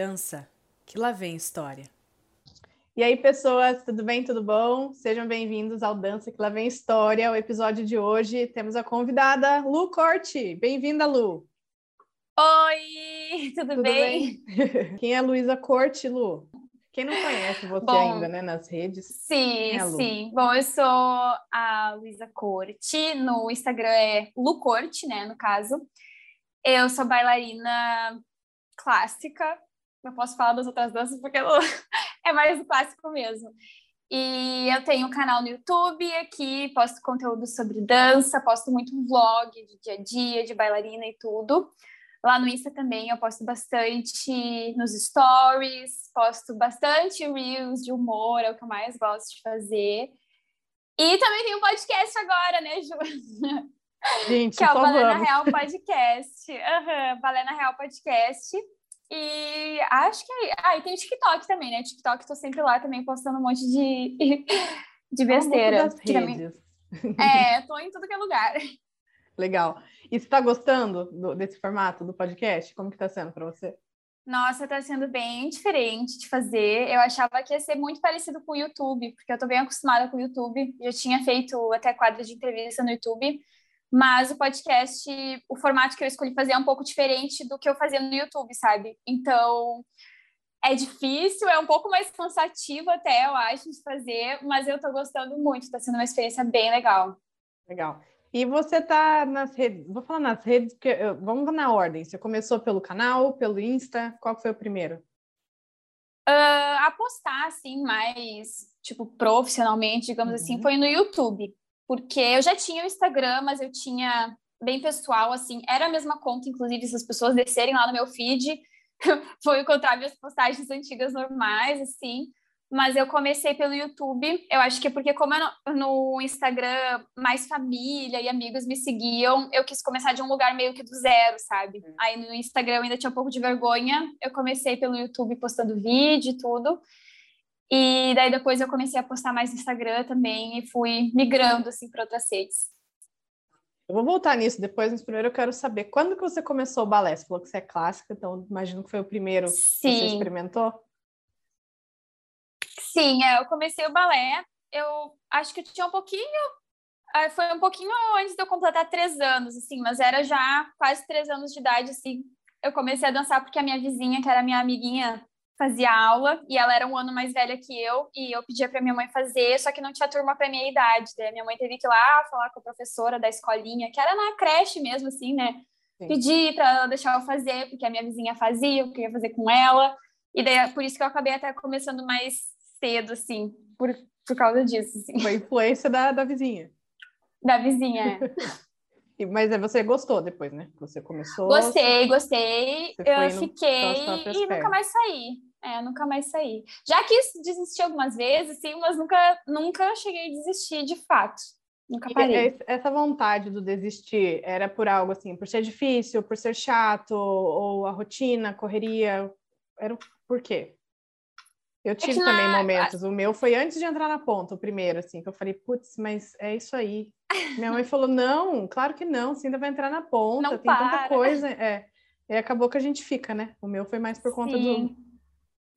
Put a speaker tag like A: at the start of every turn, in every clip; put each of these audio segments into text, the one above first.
A: dança, que lá vem história.
B: E aí, pessoas, tudo bem? Tudo bom? Sejam bem-vindos ao Dança que lá vem história. O episódio de hoje temos a convidada Lu Corte. Bem-vinda, Lu.
C: Oi, tudo, tudo bem?
B: bem? Quem é Luísa Corte, Lu? Quem não conhece você Bom, ainda, né, nas redes?
C: Sim, é sim. Bom, eu sou a Luísa Corte, no Instagram é Lu Corte, né, no caso. Eu sou bailarina clássica, não posso falar das outras danças porque é mais o clássico mesmo. E eu tenho um canal no YouTube aqui, posto conteúdo sobre dança, posto muito vlog de dia a dia, de bailarina e tudo. Lá no Insta também eu posto bastante nos stories, posto bastante reels de humor, é o que eu mais gosto de fazer. E também tem um podcast agora, né, Ju?
B: Gente,
C: que é o Balena Real Podcast. Uhum, Balena Real Podcast. E acho que. Ah, e tem TikTok também, né? TikTok, tô sempre lá também postando um monte de, de besteira.
B: Um.
C: É, tô em tudo que é lugar.
B: Legal. E você está gostando do, desse formato do podcast? Como que está sendo para você?
C: Nossa, está sendo bem diferente de fazer. Eu achava que ia ser muito parecido com o YouTube, porque eu estou bem acostumada com o YouTube. Já tinha feito até quadros de entrevista no YouTube, mas o podcast, o formato que eu escolhi fazer é um pouco diferente do que eu fazia no YouTube, sabe? Então, é difícil, é um pouco mais cansativo até, eu acho, de fazer, mas eu estou gostando muito, está sendo uma experiência bem legal.
B: Legal. E você está nas redes, vou falar nas redes, porque vamos na ordem. Você começou pelo canal, pelo Insta, qual foi o primeiro?
C: Uh, apostar, assim, mais, tipo, profissionalmente, digamos assim, uhum. assim, foi no YouTube. Porque eu já tinha o Instagram, mas eu tinha bem pessoal, assim, era a mesma conta, inclusive, se as pessoas descerem lá no meu feed, foi encontrar minhas postagens antigas normais, assim mas eu comecei pelo YouTube. Eu acho que é porque, como no, no, Instagram mais família e amigos me seguiam, eu quis começar de um lugar meio que do zero, sabe? Uhum. Aí no Instagram eu ainda tinha um pouco de vergonha. Eu comecei pelo YouTube postando vídeo e tudo. E daí depois eu comecei a postar mais no Instagram também e fui migrando assim para outras redes.
B: Eu vou voltar nisso depois, mas primeiro eu quero saber quando que você começou o balé? Você falou que você é clássica, então imagino que foi o primeiro Sim. que você experimentou.
C: Sim, é, eu comecei o balé, eu acho que eu tinha um pouquinho, é, foi um pouquinho antes de eu completar três anos, assim, mas era já quase três anos de idade, assim, eu comecei a dançar porque a minha vizinha, que era minha amiguinha, fazia aula e ela era um ano mais velha que eu e eu pedia para minha mãe fazer, só que não tinha turma para minha idade. Daí minha mãe teve que ir lá falar com a professora da escolinha, que era na creche mesmo, assim, né? Sim. Pedir para ela deixar eu fazer, porque a minha vizinha fazia, eu queria fazer com ela. E daí por isso que eu acabei até começando mais cedo, assim, por, por causa disso. Assim.
B: Uma influência da, da vizinha.
C: Da vizinha, é.
B: Mas você gostou depois, né? Você começou.
C: Gostei, gostei. Eu fiquei e nunca mais saí. É, nunca mais saí. Já quis desistir algumas vezes, sim, mas nunca, nunca cheguei a desistir de fato. Nunca parei.
B: essa vontade do desistir era por algo assim, por ser difícil, por ser chato, ou a rotina, a correria? Era por quê? Eu tive é também na... momentos. O meu foi antes de entrar na ponta, o primeiro, assim, que eu falei, putz, mas é isso aí. Minha mãe falou, não, claro que não, você ainda vai entrar na ponta,
C: não
B: tem
C: para.
B: tanta coisa. É. E acabou que a gente fica, né? O meu foi mais por conta do,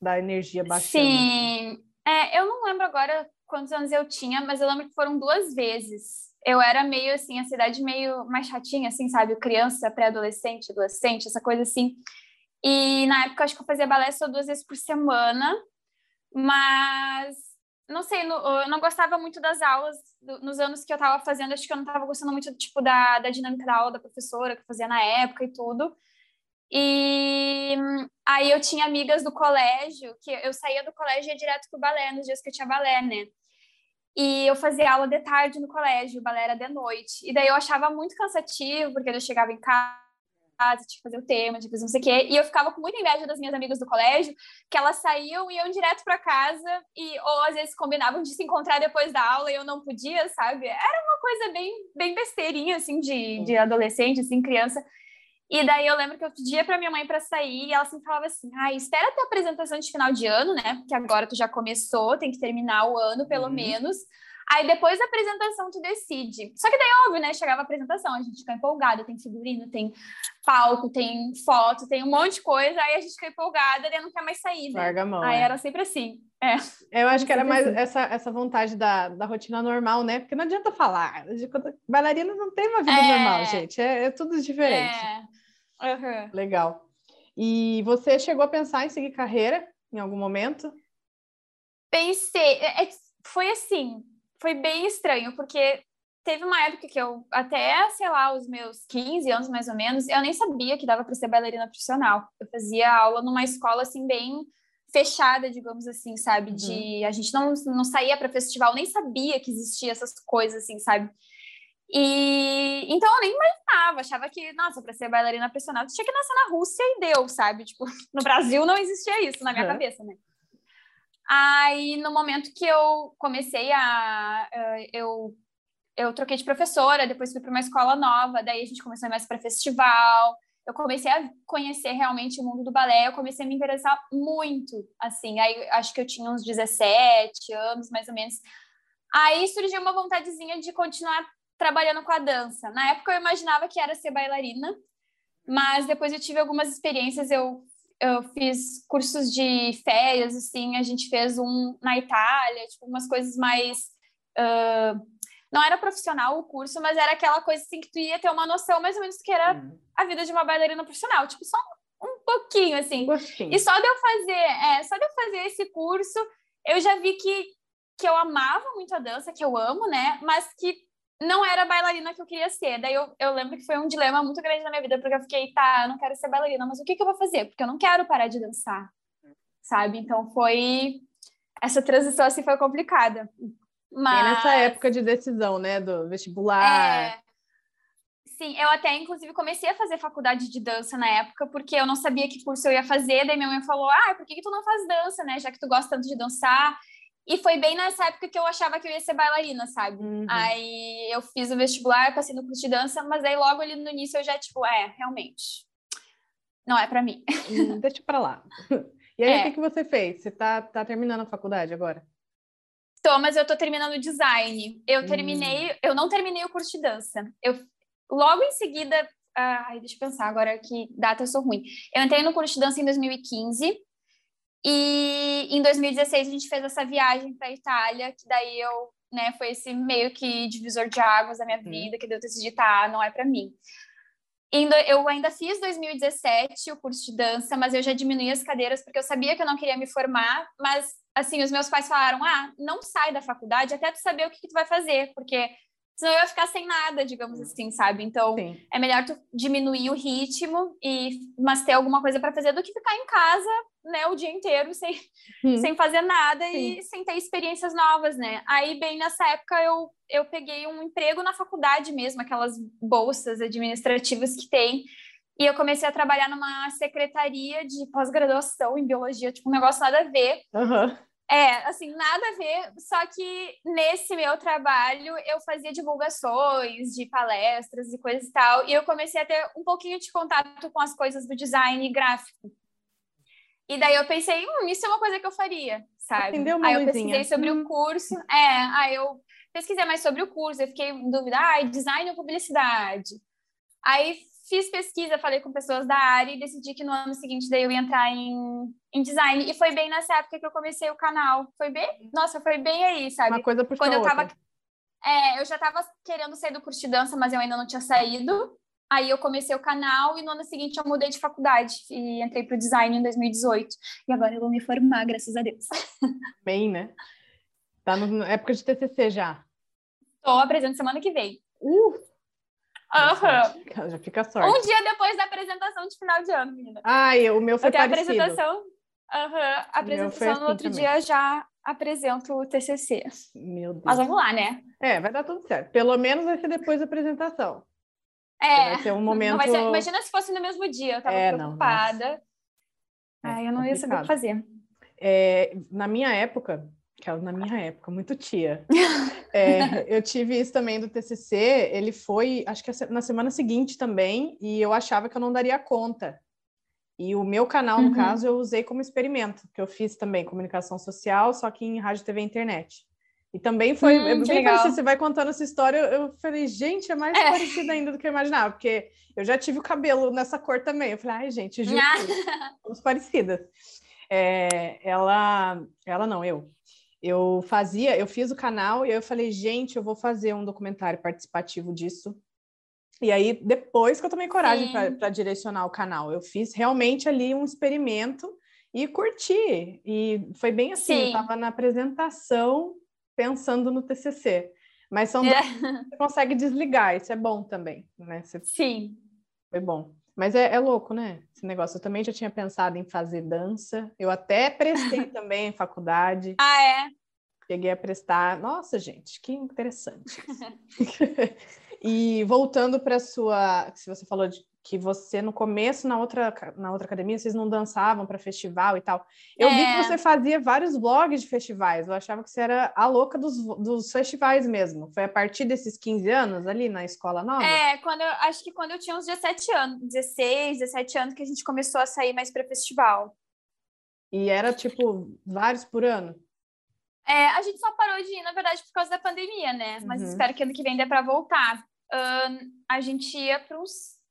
B: da energia baixando.
C: Sim. É, eu não lembro agora quantos anos eu tinha, mas eu lembro que foram duas vezes. Eu era meio assim, a cidade meio mais chatinha, assim, sabe? Criança, pré-adolescente, adolescente, essa coisa assim. E na época, acho que eu fazia balé só duas vezes por semana. Mas não sei, eu não gostava muito das aulas nos anos que eu estava fazendo, acho que eu não estava gostando muito tipo da, da dinâmica da aula da professora que eu fazia na época e tudo. E aí eu tinha amigas do colégio, que eu saía do colégio e ia direto pro balé nos dias que eu tinha balé, né? E eu fazia aula de tarde no colégio, o balé era de noite. E daí eu achava muito cansativo, porque eu chegava em casa tinha que fazer o tema, tinha que fazer não sei o quê. E eu ficava com muita inveja das minhas amigas do colégio, que elas saíam e iam direto para casa, e, ou às vezes combinavam de se encontrar depois da aula e eu não podia, sabe? Era uma coisa bem, bem besteirinha, assim, de, de adolescente, assim, criança. E daí eu lembro que eu pedia para minha mãe para sair e ela sempre falava assim: ah, espera ter a apresentação de final de ano, né? Porque agora tu já começou, tem que terminar o ano pelo uhum. menos. Aí depois da apresentação tu decide. Só que daí, óbvio, né? Chegava a apresentação, a gente fica empolgada, tem figurino, tem palco, tem foto, tem um monte de coisa, aí a gente fica empolgada e não quer mais sair. Né?
B: Larga a mão.
C: Aí
B: é.
C: era sempre assim. É.
B: Eu acho que era mais
C: assim.
B: essa, essa vontade da, da rotina normal, né? Porque não adianta falar. Bailarina não tem uma vida
C: É.
B: normal, gente. É, é tudo diferente.
C: É. Uhum.
B: Legal. E você chegou a pensar em seguir carreira em algum momento?
C: Pensei, é- é- foi assim, foi bem estranho, porque teve uma época que eu, até, sei lá, os meus 15 anos mais ou menos, eu nem sabia que dava para ser bailarina profissional. Eu fazia aula numa escola, assim, bem fechada, digamos assim, sabe? De a gente não, não saía para festival, nem sabia que existia essas coisas, assim, sabe? E então eu nem imaginava, achava que, nossa, para ser bailarina profissional, tinha que nascer na Rússia e deu, sabe? Tipo, no Brasil não existia isso na minha
B: Uhum.
C: cabeça, né? Aí, no momento que eu comecei a. eu, eu troquei de professora, depois fui para uma escola nova, daí a gente começou a ir mais para festival. Eu comecei a conhecer realmente o mundo do balé, eu comecei a me interessar muito, assim. Aí, acho que eu tinha uns 17 anos, mais ou menos. Aí surgiu uma vontadezinha de continuar trabalhando com a dança. Na época eu imaginava que era ser bailarina, mas depois eu tive algumas experiências, eu eu fiz cursos de férias, assim, a gente fez um na Itália, tipo, umas coisas mais. ah, não era profissional o curso, mas era aquela coisa assim que tu ia ter uma noção mais ou menos do que era
B: Hum,
C: a vida de uma bailarina profissional, tipo, só um pouquinho, assim.
B: Gostinho.
C: E só de eu fazer, é, só de eu fazer esse curso, eu já vi que, que eu amava muito a dança, que eu amo, né? Mas que não era a bailarina que eu queria ser. Daí eu, eu lembro que foi um dilema muito grande na minha vida, porque eu fiquei, tá, eu não quero ser bailarina, mas o que, que eu vou fazer? Porque eu não quero parar de dançar, sabe? Então foi. Essa transição assim foi complicada. Mas.
B: E nessa época de decisão, né? Do vestibular.
C: É, Sim, eu até, inclusive, comecei a fazer faculdade de dança na época, porque eu não sabia que curso eu ia fazer. Daí minha mãe falou: Ah, por que, que tu não faz dança, né? Já que tu gosta tanto de dançar. E foi bem nessa época que eu achava que eu ia ser bailarina, sabe?
B: Uhum.
C: Aí eu fiz o vestibular, passei no curso de dança, mas aí logo ali no início eu já, tipo, é, realmente. Não é pra mim.
B: Hum, deixa pra lá. E aí,
C: É.
B: o que, que você fez? Você tá, tá terminando a faculdade agora?
C: Tô, mas eu tô terminando design. Eu
B: Hum.
C: terminei, eu não terminei o curso de dança. Eu logo em seguida, ah, ai, deixa eu pensar agora que data eu sou ruim. Eu entrei no curso de dança em 2015 e em 2016 a gente fez essa viagem para Itália, que daí eu, né, foi esse meio que divisor de águas da minha
B: Uhum.
C: vida, que deu decidi, tá, não é para mim. Eu ainda fiz 2017 o curso de dança, mas eu já diminuí as cadeiras porque eu sabia que eu não queria me formar, mas assim, os meus pais falaram: "Ah, não sai da faculdade até tu saber o que, que tu vai fazer, porque senão eu ia ficar sem nada, digamos assim, sabe? Então,
B: Sim.
C: é melhor tu diminuir o ritmo e mas ter alguma coisa para fazer do que ficar em casa, né, o dia inteiro sem
B: Hum.
C: sem fazer nada e sem ter experiências novas, né? Aí, bem nessa época, eu, eu peguei um emprego na faculdade mesmo, aquelas bolsas administrativas que tem. E eu comecei a trabalhar numa secretaria de pós-graduação em biologia, tipo, um negócio nada a ver.
B: Aham.
C: É, assim, nada a ver. Só que nesse meu trabalho eu fazia divulgações de palestras e coisas e tal. E eu comecei a ter um pouquinho de contato com as coisas do design gráfico. E daí eu pensei, hum, isso é uma coisa que eu faria, sabe?
B: Uma
C: aí eu
B: luzinha.
C: pesquisei sobre o curso. É, aí eu pesquisei mais sobre o curso. Eu fiquei em dúvida, ah, design ou publicidade? Aí fiz pesquisa, falei com pessoas da área e decidi que no ano seguinte daí eu ia entrar em, em design. E foi bem nessa época que eu comecei o canal. Foi bem, nossa, foi bem aí, sabe?
B: Uma coisa puxou
C: Quando eu
B: outra.
C: tava. É, eu já tava querendo sair do curso de dança, mas eu ainda não tinha saído. Aí eu comecei o canal e no ano seguinte eu mudei de faculdade e entrei pro design em 2018. E agora eu vou me formar, graças a Deus.
B: Bem, né? Tá na época de TCC já.
C: Tô apresentando semana que vem.
B: Uh!
C: Aham.
B: Já fica sorte.
C: Um dia depois da apresentação de final de ano, menina.
B: Ai, o meu foi
C: Eu tenho a
B: parecido.
C: apresentação. Aham. A apresentação
B: assim
C: no outro
B: também.
C: dia já apresento o TCC.
B: Meu Deus.
C: Mas vamos lá, né?
B: É, vai dar tudo certo. Pelo menos vai ser depois da apresentação.
C: É.
B: Vai ser um
C: Não
B: momento.
C: ser- imagina se fosse no mesmo dia, eu tava
B: É, não,
C: preocupada.
B: É
C: Ai, eu não ia saber o
B: complicado.
C: que fazer.
B: É, na minha época, que é na minha época, muito tia, é, eu tive isso também do TCC. Ele foi, acho que na semana seguinte também, e eu achava que eu não daria conta. E o meu canal, no
C: Uhum.
B: caso, eu usei como experimento, que eu fiz também comunicação social, só que em rádio, TV e internet. E também foi hum, bem legal. parecido. Você vai contando essa história, eu falei, gente, é mais é. parecida ainda do que eu imaginava, porque eu já tive o cabelo nessa cor também. Eu falei, ai, gente, juro, somos parecidas. É, ela, ela não, eu. Eu fazia, eu fiz o canal e eu falei, gente, eu vou fazer um documentário participativo disso. E aí, depois que eu tomei coragem para direcionar o canal, eu fiz realmente ali um experimento e curti. E foi bem assim, Sim. eu estava na apresentação pensando no TCC. Mas são é. você consegue desligar, isso é bom também, né? Você...
C: Sim.
B: Foi bom. Mas é, é, louco, né? Esse negócio. Eu também já tinha pensado em fazer dança. Eu até prestei também em faculdade.
C: Ah, é?
B: Cheguei a prestar. Nossa, gente, que interessante. e voltando para sua. Se você falou de que você no começo na outra na outra academia vocês não dançavam para festival e tal. Eu é. vi que é. você fazia vários vlogs de festivais. Eu achava que você era a louca dos, dos festivais mesmo. Foi a partir desses 15 anos ali na escola nova?
C: É, quando eu acho que quando eu tinha uns 17 anos, 16, 17 anos que a gente começou a sair mais para festival.
B: E era tipo vários por ano?
C: É, a gente só parou de ir, na verdade, por causa da pandemia, né? Mas uhum. espero que ano que vem dê para voltar. Uh, a gente ia para uns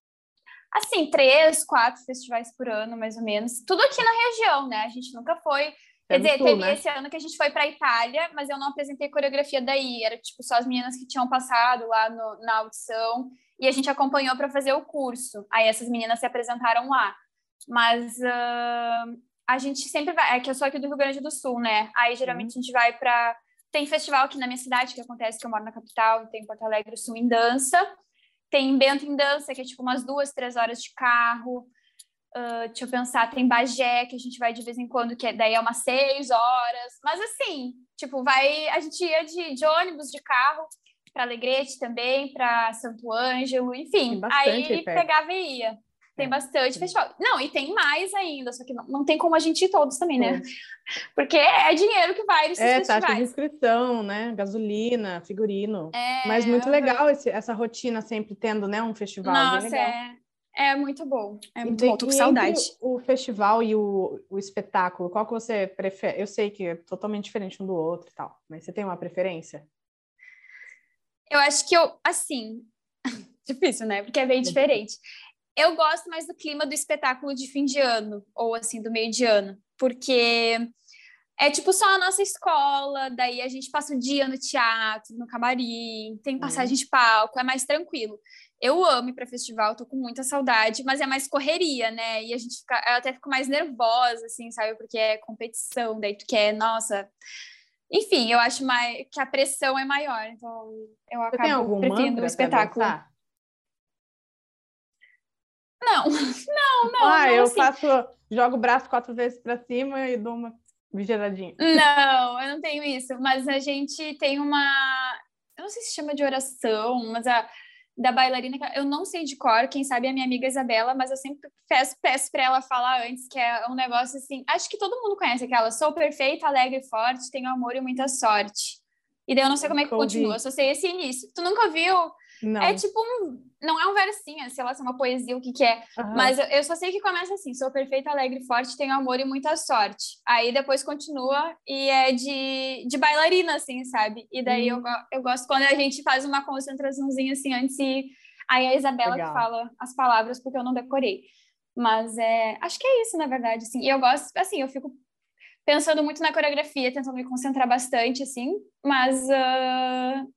C: assim, três, quatro festivais por ano, mais ou menos. Tudo aqui na região, né? A gente nunca foi. Quer dizer, teve né? esse ano que a gente foi para Itália, mas eu não apresentei coreografia daí. Era tipo só as meninas que tinham passado lá no, na audição e a gente acompanhou para fazer o curso. Aí essas meninas se apresentaram lá. Mas uh, a gente sempre vai. É que eu sou aqui do Rio Grande do Sul, né? Aí geralmente uhum. a gente vai para. Tem festival aqui na minha cidade que acontece, que eu moro na capital, tem Porto Alegre Sul em dança. Tem Bento em Dança, que é tipo umas duas, três horas de carro. Uh, deixa eu pensar, tem Bagé, que a gente vai de vez em quando, que é, daí é umas seis horas. Mas assim, tipo, vai. A gente ia de, de ônibus, de carro, para Alegrete também, para Santo Ângelo, enfim. Aí pegava e ia. Tem é. bastante festival. Não, e tem mais ainda, só que não, não tem como a gente ir todos também, né? Porque é dinheiro que vai nesses
B: é,
C: festivais.
B: taxa de inscrição, né? Gasolina, figurino. É, Mas muito legal esse, essa rotina sempre tendo, né? Um festival
C: Nossa, é, é muito bom. É muito e, bom, tô com saudade.
B: O festival e o, o espetáculo, qual que você prefere? Eu sei que é totalmente diferente um do outro e tal, mas você tem uma preferência?
C: Eu acho que eu, assim, difícil, né? Porque é bem diferente. Eu gosto mais do clima do espetáculo de fim de ano, ou assim, do meio de ano, porque é tipo só a nossa escola, daí a gente passa o dia no teatro, no camarim, tem passagem de palco, é mais tranquilo. Eu amo ir para festival, tô com muita saudade, mas é mais correria, né? E a gente fica, eu até fico mais nervosa, assim, sabe? Porque é competição, daí tu quer, nossa. Enfim, eu acho mais que a pressão é maior, então eu acabo preferindo o espetáculo. Não, não, não.
B: Ah,
C: não,
B: eu assim. faço, jogo o braço quatro vezes para cima e dou uma vigiradinha.
C: Não, eu não tenho isso, mas a gente tem uma. Eu não sei se chama de oração, mas a da bailarina, eu não sei de cor, quem sabe é a minha amiga Isabela, mas eu sempre peço, peço para ela falar antes, que é um negócio assim, acho que todo mundo conhece aquela, sou perfeita, alegre e forte, tenho amor e muita sorte. E daí eu não sei como é que continua, eu só sei esse início. Tu nunca viu? Não. É tipo um. Não é um versinho, sei lá se é uma poesia, o que que é. Uhum. Mas eu, eu, só sei que começa assim: sou perfeita, alegre, forte, tenho amor e muita sorte. Aí depois continua e é de, de bailarina, assim, sabe? E daí uhum. eu, eu gosto quando a gente faz uma concentraçãozinha assim antes e. Aí a Isabela Legal. que fala as palavras, porque eu não decorei. Mas é, acho que é isso, na verdade, assim. E eu gosto, assim, eu fico pensando muito na coreografia, tentando me concentrar bastante, assim, mas uh,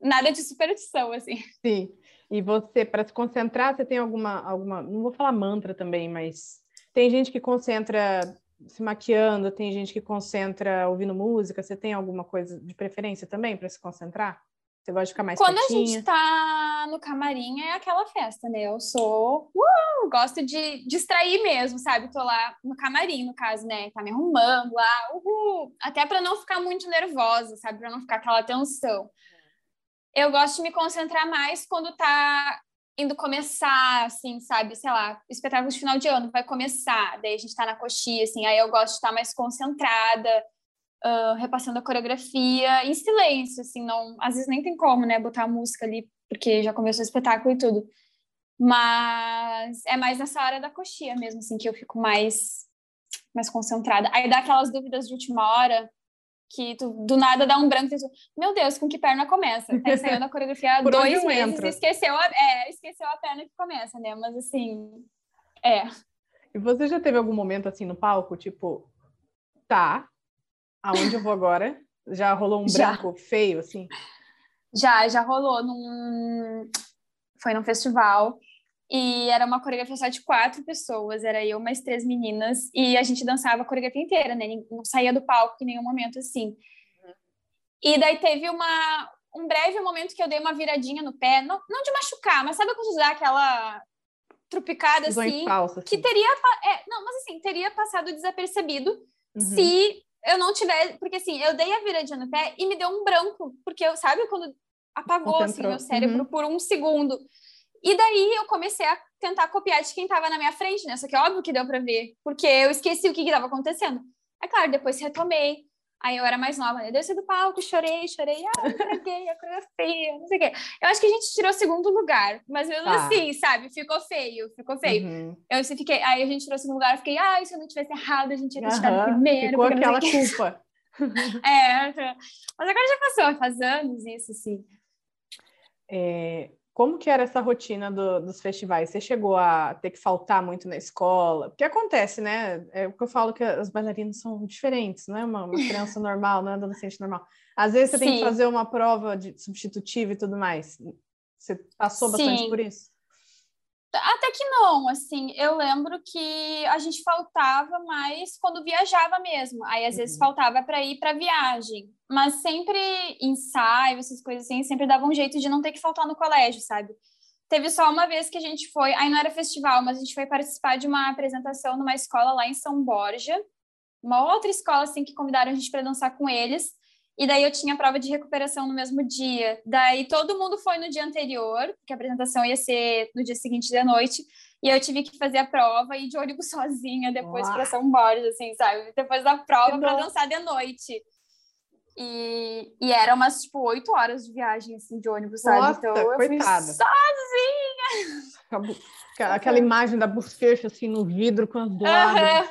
C: nada de superstição, assim.
B: Sim. E você, para se concentrar, você tem alguma, alguma, não vou falar mantra também, mas tem gente que concentra se maquiando, tem gente que concentra ouvindo música. Você tem alguma coisa de preferência também para se concentrar? Você gosta de ficar mais
C: Quando
B: quietinha?
C: a gente tá no camarim, é aquela festa, né? Eu sou... Uh, gosto de distrair mesmo, sabe? Tô lá no camarim, no caso, né? Tá me arrumando lá, uhul. Até para não ficar muito nervosa, sabe? Para não ficar aquela tensão eu gosto de me concentrar mais quando tá indo começar, assim, sabe? Sei lá, espetáculo de final de ano vai começar, daí a gente tá na coxinha, assim, aí eu gosto de estar mais concentrada, uh, repassando a coreografia em silêncio, assim, não, às vezes nem tem como, né, botar a música ali, porque já começou o espetáculo e tudo. Mas é mais nessa hora da coxinha mesmo, assim, que eu fico mais, mais concentrada. Aí dá aquelas dúvidas de última hora, que tu, do nada dá um branco e tu, meu Deus, com que perna começa? Tá ensaiando a coreografia há dois meses e esqueceu a, é, esqueceu a perna que começa, né? Mas assim, é.
B: E você já teve algum momento assim no palco, tipo, tá, aonde eu vou agora? Já rolou um já. branco feio, assim?
C: Já, já rolou num... Foi num festival e era uma coreografia só de quatro pessoas, era eu mais três meninas, e a gente dançava a coreografia inteira, né? Não saía do palco em nenhum momento assim. E daí teve uma, um breve momento que eu dei uma viradinha no pé, não, não de machucar, mas sabe quando dá aquela trupicada assim, falso, assim, que teria, é, não, mas assim, teria passado desapercebido uhum. se eu não tivesse, porque assim, eu dei a viradinha no pé e me deu um branco, porque eu, sabe quando apagou assim meu cérebro uhum. por um segundo. E daí eu comecei a tentar copiar de quem estava na minha frente, né? Só que óbvio que deu para ver, porque eu esqueci o que estava acontecendo. É claro, depois retomei. Aí eu era mais nova, né? Desci do palco, chorei, chorei, ah, entreguei a coreografia, não sei o quê. Eu acho que a gente tirou segundo lugar, mas mesmo tá. assim, sabe? Ficou feio, ficou feio. Uhum. Eu fiquei, aí a gente tirou segundo lugar, eu fiquei, ah, se eu não tivesse errado, a gente ia ter tirado uhum. primeiro.
B: Ficou aquela culpa.
C: é, mas agora já passou, faz anos isso, sim.
B: É, como que era essa rotina do, dos festivais? Você chegou a ter que faltar muito na escola? Porque acontece, né? É o que eu falo que as bailarinas são diferentes, não é uma, uma criança normal, não é adolescente normal. Às vezes você Sim. tem que fazer uma prova de substitutiva e tudo mais. Você passou bastante Sim. por isso?
C: Até que não, assim, eu lembro que a gente faltava mais quando viajava mesmo. Aí às uhum. vezes faltava para ir para viagem, mas sempre ensaio, essas coisas assim, sempre dava um jeito de não ter que faltar no colégio, sabe? Teve só uma vez que a gente foi, aí não era festival, mas a gente foi participar de uma apresentação numa escola lá em São Borja, uma outra escola assim que convidaram a gente para dançar com eles. E daí eu tinha prova de recuperação no mesmo dia. Daí todo mundo foi no dia anterior, porque a apresentação ia ser no dia seguinte da noite. E eu tive que fazer a prova e ir de ônibus sozinha depois para São Borges, assim, sabe? Depois da prova para dançar de noite. E, e era umas, tipo, oito horas de viagem, assim, de ônibus, sabe?
B: Nossa, então eu coitada. fui
C: sozinha!
B: Aquela imagem da bochecha, assim, no vidro com as lágrimas.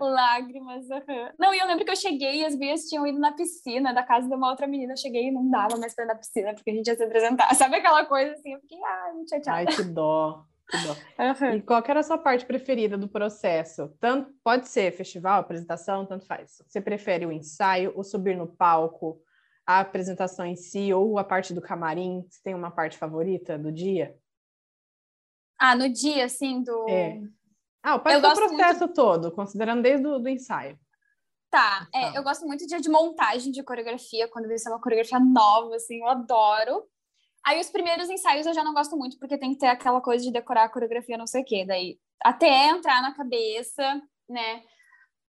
C: lágrimas, uhum. Não, e eu lembro que eu cheguei e as minhas tinham ido na piscina da casa de uma outra menina. Eu cheguei e não dava mais pra ir na piscina, porque a gente ia se apresentar. Sabe aquela coisa assim? Eu fiquei, ai, muito chateada.
B: Ai, que dó. Uhum. E qual era a sua parte preferida do processo? Tanto pode ser festival, apresentação, tanto faz. Você prefere o ensaio, o subir no palco, a apresentação em si ou a parte do camarim? Você tem uma parte favorita do dia?
C: Ah, no dia, assim, do.
B: É. Ah, o eu processo muito... todo, considerando desde o do ensaio.
C: Tá, é, eu gosto muito de de montagem de coreografia, quando vai ser uma coreografia nova, assim, eu adoro. Aí os primeiros ensaios eu já não gosto muito, porque tem que ter aquela coisa de decorar a coreografia, não sei o quê. Daí, até entrar na cabeça, né?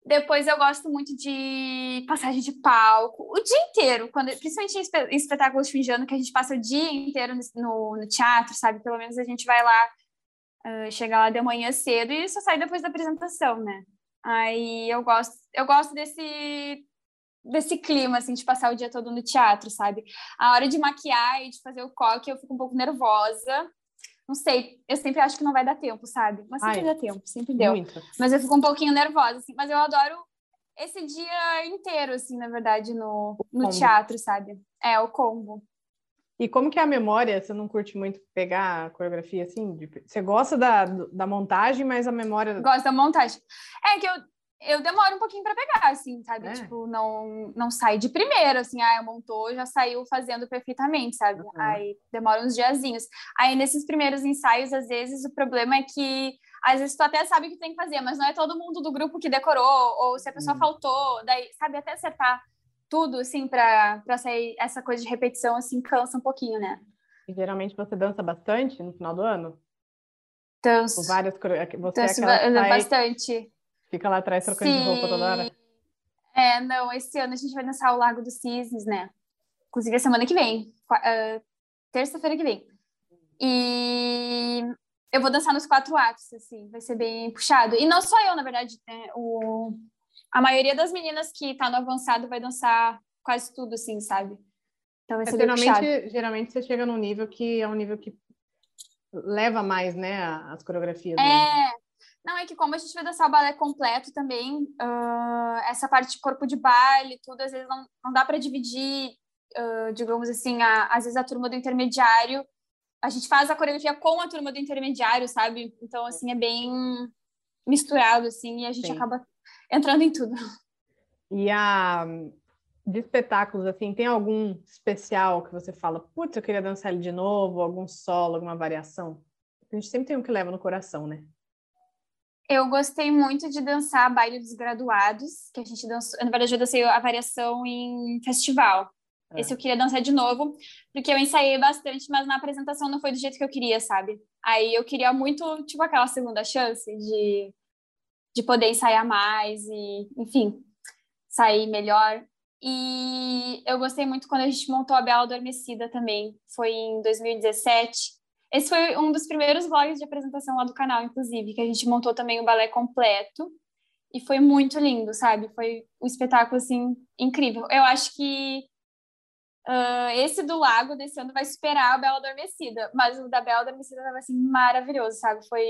C: Depois eu gosto muito de passagem de palco. O dia inteiro, quando, principalmente em espetáculos de fim de ano, que a gente passa o dia inteiro no, no teatro, sabe? Pelo menos a gente vai lá, uh, chega lá de manhã cedo e só sai depois da apresentação, né? Aí eu gosto, eu gosto desse desse clima, assim, de passar o dia todo no teatro, sabe? A hora de maquiar e de fazer o coque, eu fico um pouco nervosa. Não sei, eu sempre acho que não vai dar tempo, sabe? Mas sempre Ai, dá tempo, sempre deu. Muito. Mas eu fico um pouquinho nervosa, assim. Mas eu adoro esse dia inteiro, assim, na verdade, no, no teatro, sabe? É, o combo.
B: E como que é a memória? Você não curte muito pegar a coreografia assim? Você gosta da, da montagem, mas a memória.
C: Gosto da montagem. É que eu, eu demoro um pouquinho para pegar, assim, sabe? É. Tipo, não, não sai de primeiro, assim, ah, montou, já saiu fazendo perfeitamente, sabe? Uhum. Aí demora uns diazinhos. Aí nesses primeiros ensaios, às vezes, o problema é que às vezes tu até sabe o que tem que fazer, mas não é todo mundo do grupo que decorou, ou se a pessoa uhum. faltou, daí, sabe, até acertar tudo, assim, para sair essa coisa de repetição, assim, cansa um pouquinho, né?
B: E geralmente você dança bastante no final do ano?
C: Danço.
B: Várias
C: você Danço é bastante.
B: Fica lá atrás trocando Sim. de roupa toda hora?
C: É, não, esse ano a gente vai dançar o Lago dos Cisnes, né? Inclusive a semana que vem, uh, terça-feira que vem. E eu vou dançar nos quatro atos, assim, vai ser bem puxado. E não só eu, na verdade, né? o... a maioria das meninas que tá no avançado vai dançar quase tudo, assim, sabe?
B: Então vai é, ser é, bem geralmente. Geralmente você chega num nível que é um nível que leva mais, né, as coreografias.
C: É, Não, é que como a gente vai dançar o balé completo também, uh, essa parte de corpo de baile, tudo, às vezes não, não dá para dividir, uh, digamos assim, a, às vezes a turma do intermediário, a gente faz a coreografia com a turma do intermediário, sabe? Então, assim, é bem misturado, assim, e a gente Sim. acaba entrando em tudo.
B: E a de espetáculos, assim, tem algum especial que você fala, putz, eu queria dançar ele de novo, algum solo, alguma variação? A gente sempre tem um que leva no coração, né?
C: Eu gostei muito de dançar Baile dos Graduados, que a gente dançou. Na verdade, eu dancei a variação em festival. É. Esse eu queria dançar de novo, porque eu ensaiei bastante, mas na apresentação não foi do jeito que eu queria, sabe? Aí eu queria muito, tipo, aquela segunda chance de, de poder ensaiar mais e, enfim, sair melhor. E eu gostei muito quando a gente montou a Bela Adormecida também. Foi em 2017. Esse foi um dos primeiros vlogs de apresentação lá do canal, inclusive, que a gente montou também o balé completo. E foi muito lindo, sabe? Foi um espetáculo, assim, incrível. Eu acho que uh, esse do Lago desse ano vai superar a Bela Adormecida. Mas o da Bela Adormecida estava, assim, maravilhoso, sabe? Foi...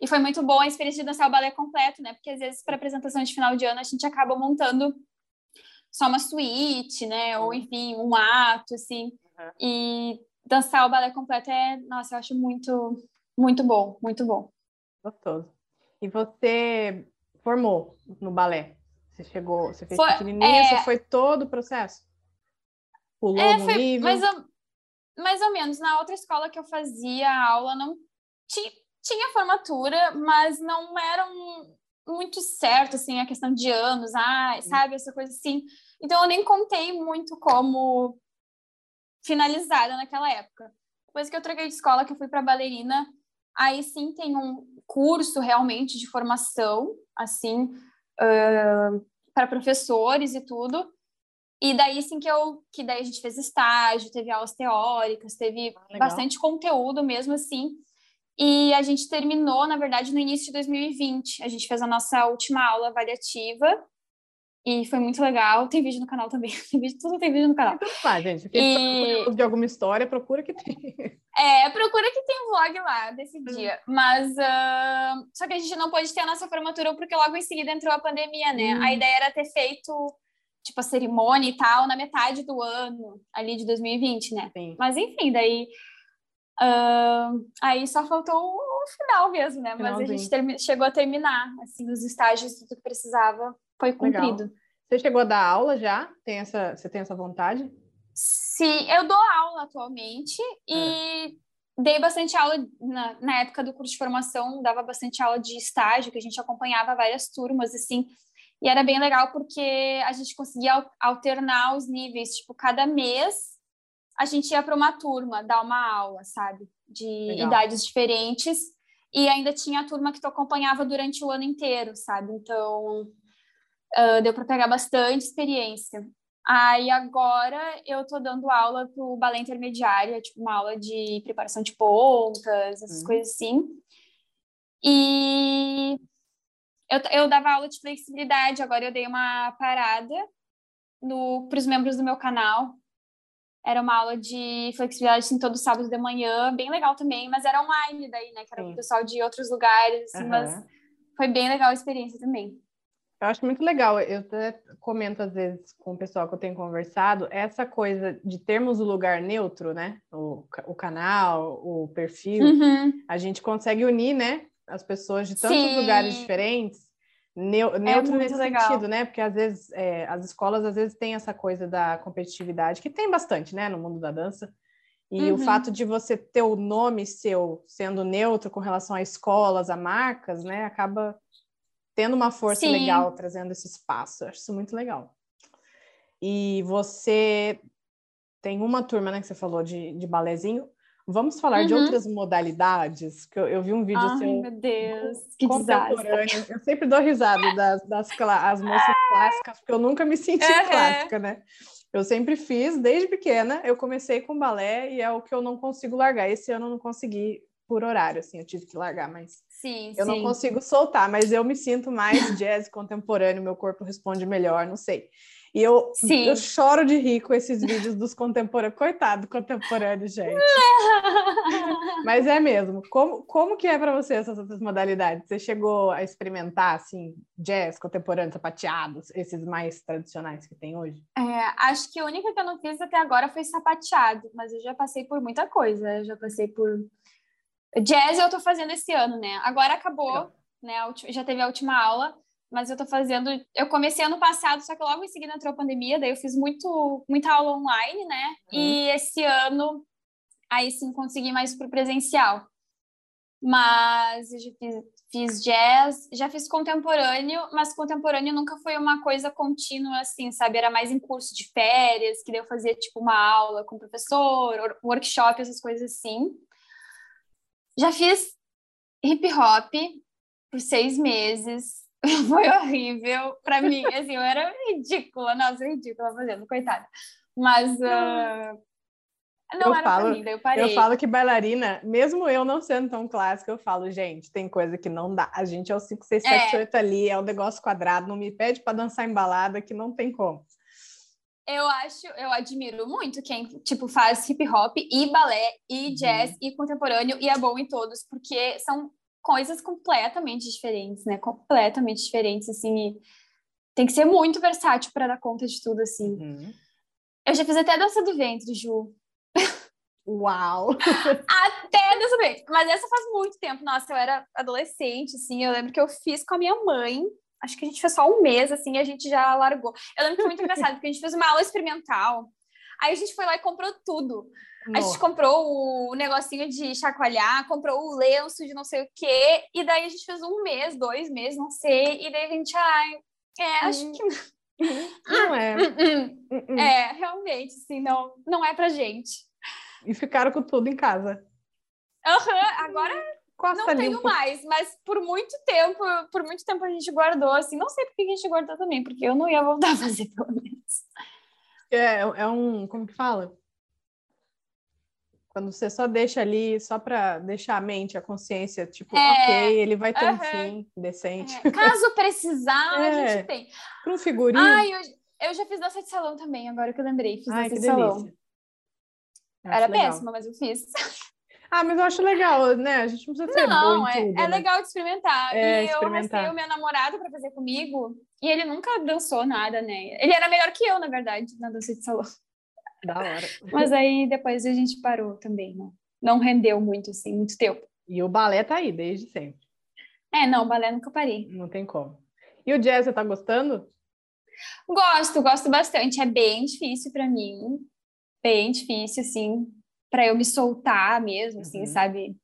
C: E foi muito bom a experiência de dançar o balé completo, né? Porque, às vezes, para apresentação de final de ano, a gente acaba montando só uma suíte, né? Ou, enfim, um ato, assim. Uhum. E dançar o balé completo é, nossa, eu acho muito, muito bom, muito bom.
B: Gostoso. E você formou no balé? Você chegou, você fez foi, pequenininha, é... você foi todo o processo? Pulou é, no foi nível?
C: Mais ou, mais ou menos. Na outra escola que eu fazia aula, não tinha, tinha formatura, mas não era um, muito certo, assim, a questão de anos, ah, sabe, essa coisa assim. Então, eu nem contei muito como finalizada naquela época. Depois que eu troquei de escola, que eu fui para bailarina, aí sim tem um curso realmente de formação, assim, uh, para professores e tudo. E daí sim que eu, que daí a gente fez estágio, teve aulas teóricas, teve ah, bastante conteúdo mesmo assim. E a gente terminou, na verdade, no início de 2020. A gente fez a nossa última aula avaliativa e foi muito legal. Tem vídeo no canal também. Tem vídeo, tudo tem vídeo no canal.
B: Tudo faz, gente. Quem e... de alguma história, procura que tem.
C: É, procura que tem vlog lá desse uhum. dia. Mas uh... só que a gente não pôde ter a nossa formatura porque logo em seguida entrou a pandemia, né? A ideia era ter feito tipo a cerimônia e tal na metade do ano ali de 2020, né? Sim. Mas enfim, daí uh... aí só faltou o final mesmo, né? Mas a gente termi... chegou a terminar assim os estágios tudo que precisava foi cumprido. Legal.
B: Você chegou a dar aula já? Tem essa, você tem essa vontade?
C: Sim, eu dou aula atualmente e é. dei bastante aula na, na época do curso de formação, dava bastante aula de estágio, que a gente acompanhava várias turmas, assim, e era bem legal porque a gente conseguia alternar os níveis, tipo, cada mês a gente ia para uma turma dar uma aula, sabe? De legal. idades diferentes, e ainda tinha a turma que tu acompanhava durante o ano inteiro, sabe? Então, uh, deu para pegar bastante experiência. Aí agora eu tô dando aula pro balé intermediário, é tipo uma aula de preparação de pontas, essas uhum. coisas assim. E eu, eu dava aula de flexibilidade, agora eu dei uma parada para os membros do meu canal. Era uma aula de flexibilidade assim, todo sábado de manhã, bem legal também, mas era online daí, né? Que era o pessoal de outros lugares, assim, uhum. mas foi bem legal a experiência também.
B: Eu acho muito legal. Eu até comento às vezes com o pessoal que eu tenho conversado, essa coisa de termos o lugar neutro, né? O, o canal, o perfil, uhum. a gente consegue unir, né? As pessoas de tantos Sim. lugares diferentes. Neu, é neutro é nesse legal. sentido, né? Porque às vezes é, as escolas às vezes têm essa coisa da competitividade, que tem bastante, né, no mundo da dança. E uhum. o fato de você ter o nome seu sendo neutro com relação a escolas, a marcas, né, acaba tendo uma força Sim. legal, trazendo esse espaço. Eu acho isso muito legal. E você tem uma turma, né, que você falou de, de balezinho. Vamos falar uhum. de outras modalidades, que eu, eu, vi um vídeo
C: Ai,
B: seu.
C: meu Deus, que desastre.
B: Eu sempre dou risada das, das as moças clássicas, porque eu nunca me senti uhum. clássica, né? Eu sempre fiz, desde pequena, eu comecei com balé e é o que eu não consigo largar. Esse ano eu não consegui por horário, assim, eu tive que largar, mas
C: sim,
B: eu
C: sim.
B: não consigo soltar, mas eu me sinto mais jazz contemporâneo, meu corpo responde melhor, não sei. E eu, eu choro de rir com esses vídeos dos contemporâneos. Coitado contemporâneo, gente. Mas é mesmo. Como, como que é para você essas outras modalidades? Você chegou a experimentar, assim, jazz, contemporâneo, sapateados, esses mais tradicionais que tem hoje?
C: É, acho que a única que eu não fiz até agora foi sapateado, mas eu já passei por muita coisa. Eu já passei por... Jazz eu tô fazendo esse ano, né? Agora acabou, né? Já teve a última aula, mas eu tô fazendo. Eu comecei ano passado, só que logo em seguida entrou a pandemia, daí eu fiz muito, muita aula online, né? Uhum. E esse ano, aí sim consegui mais pro presencial. Mas eu já fiz, fiz jazz, já fiz contemporâneo, mas contemporâneo nunca foi uma coisa contínua, assim, sabe? Era mais em curso de férias, que daí eu fazia, tipo, uma aula com o professor, workshop, essas coisas assim. Já fiz hip hop por seis meses, foi horrível para mim, assim, eu era ridícula, nossa, ridícula fazendo, coitada. Mas uh, não eu era falo, pra mim, daí eu parei.
B: Eu falo que bailarina, mesmo eu não sendo tão clássica, eu falo, gente, tem coisa que não dá. A gente é o 5, 6, 7, 8 ali, é um negócio quadrado, não me pede para dançar embalada que não tem como.
C: Eu acho, eu admiro muito quem, tipo, faz hip hop e balé e uhum. jazz uhum. e contemporâneo e é bom em todos, porque são coisas completamente diferentes, né? Completamente diferentes, assim. tem que ser muito versátil para dar conta de tudo, assim. Uhum. Eu já fiz até dança do ventre, Ju.
B: Uau!
C: até dança do ventre. Mas essa faz muito tempo. Nossa, eu era adolescente, assim. Eu lembro que eu fiz com a minha mãe. Acho que a gente fez só um mês, assim, e a gente já largou. Eu lembro que foi muito engraçado, porque a gente fez uma aula experimental. Aí a gente foi lá e comprou tudo. A gente comprou o negocinho de chacoalhar, comprou o lenço de não sei o quê, e daí a gente fez um mês, dois meses, não sei, e daí a gente, ai, é, acho hum. que.
B: Não é.
C: Hum, hum. é, realmente, assim, não, não é pra gente.
B: E ficaram com tudo em casa.
C: Uhum, agora Costa não tenho mais, mas por muito tempo, por muito tempo a gente guardou, assim, não sei por que a gente guardou também, porque eu não ia voltar a fazer, pelo menos.
B: É, é um, como que fala? Quando você só deixa ali, só para deixar a mente, a consciência, tipo, é, ok, ele vai ter uh -huh. um fim decente.
C: É. Caso precisar, é. a gente tem.
B: Para um figurino.
C: Ai, eu, eu já fiz dança de salão também, agora que eu lembrei. Fiz Ai, dança de delícia. salão. Era legal. péssima, mas eu fiz.
B: Ah, mas eu acho legal, né? A gente não precisa ser
C: Não,
B: é,
C: tudo,
B: é
C: né? legal de experimentar. É, e experimentar. eu arrastei o meu namorado para fazer comigo, e ele nunca dançou nada, né? Ele era melhor que eu, na verdade, na dança de salão.
B: Da hora.
C: Mas aí depois a gente parou também, não, não rendeu muito, assim, muito tempo.
B: E o balé tá aí desde sempre.
C: É, não, o balé nunca parei.
B: Não tem como. E o jazz, você tá gostando?
C: Gosto, gosto bastante. É bem difícil para mim. Bem difícil, assim, para eu me soltar mesmo, assim, uhum. sabe?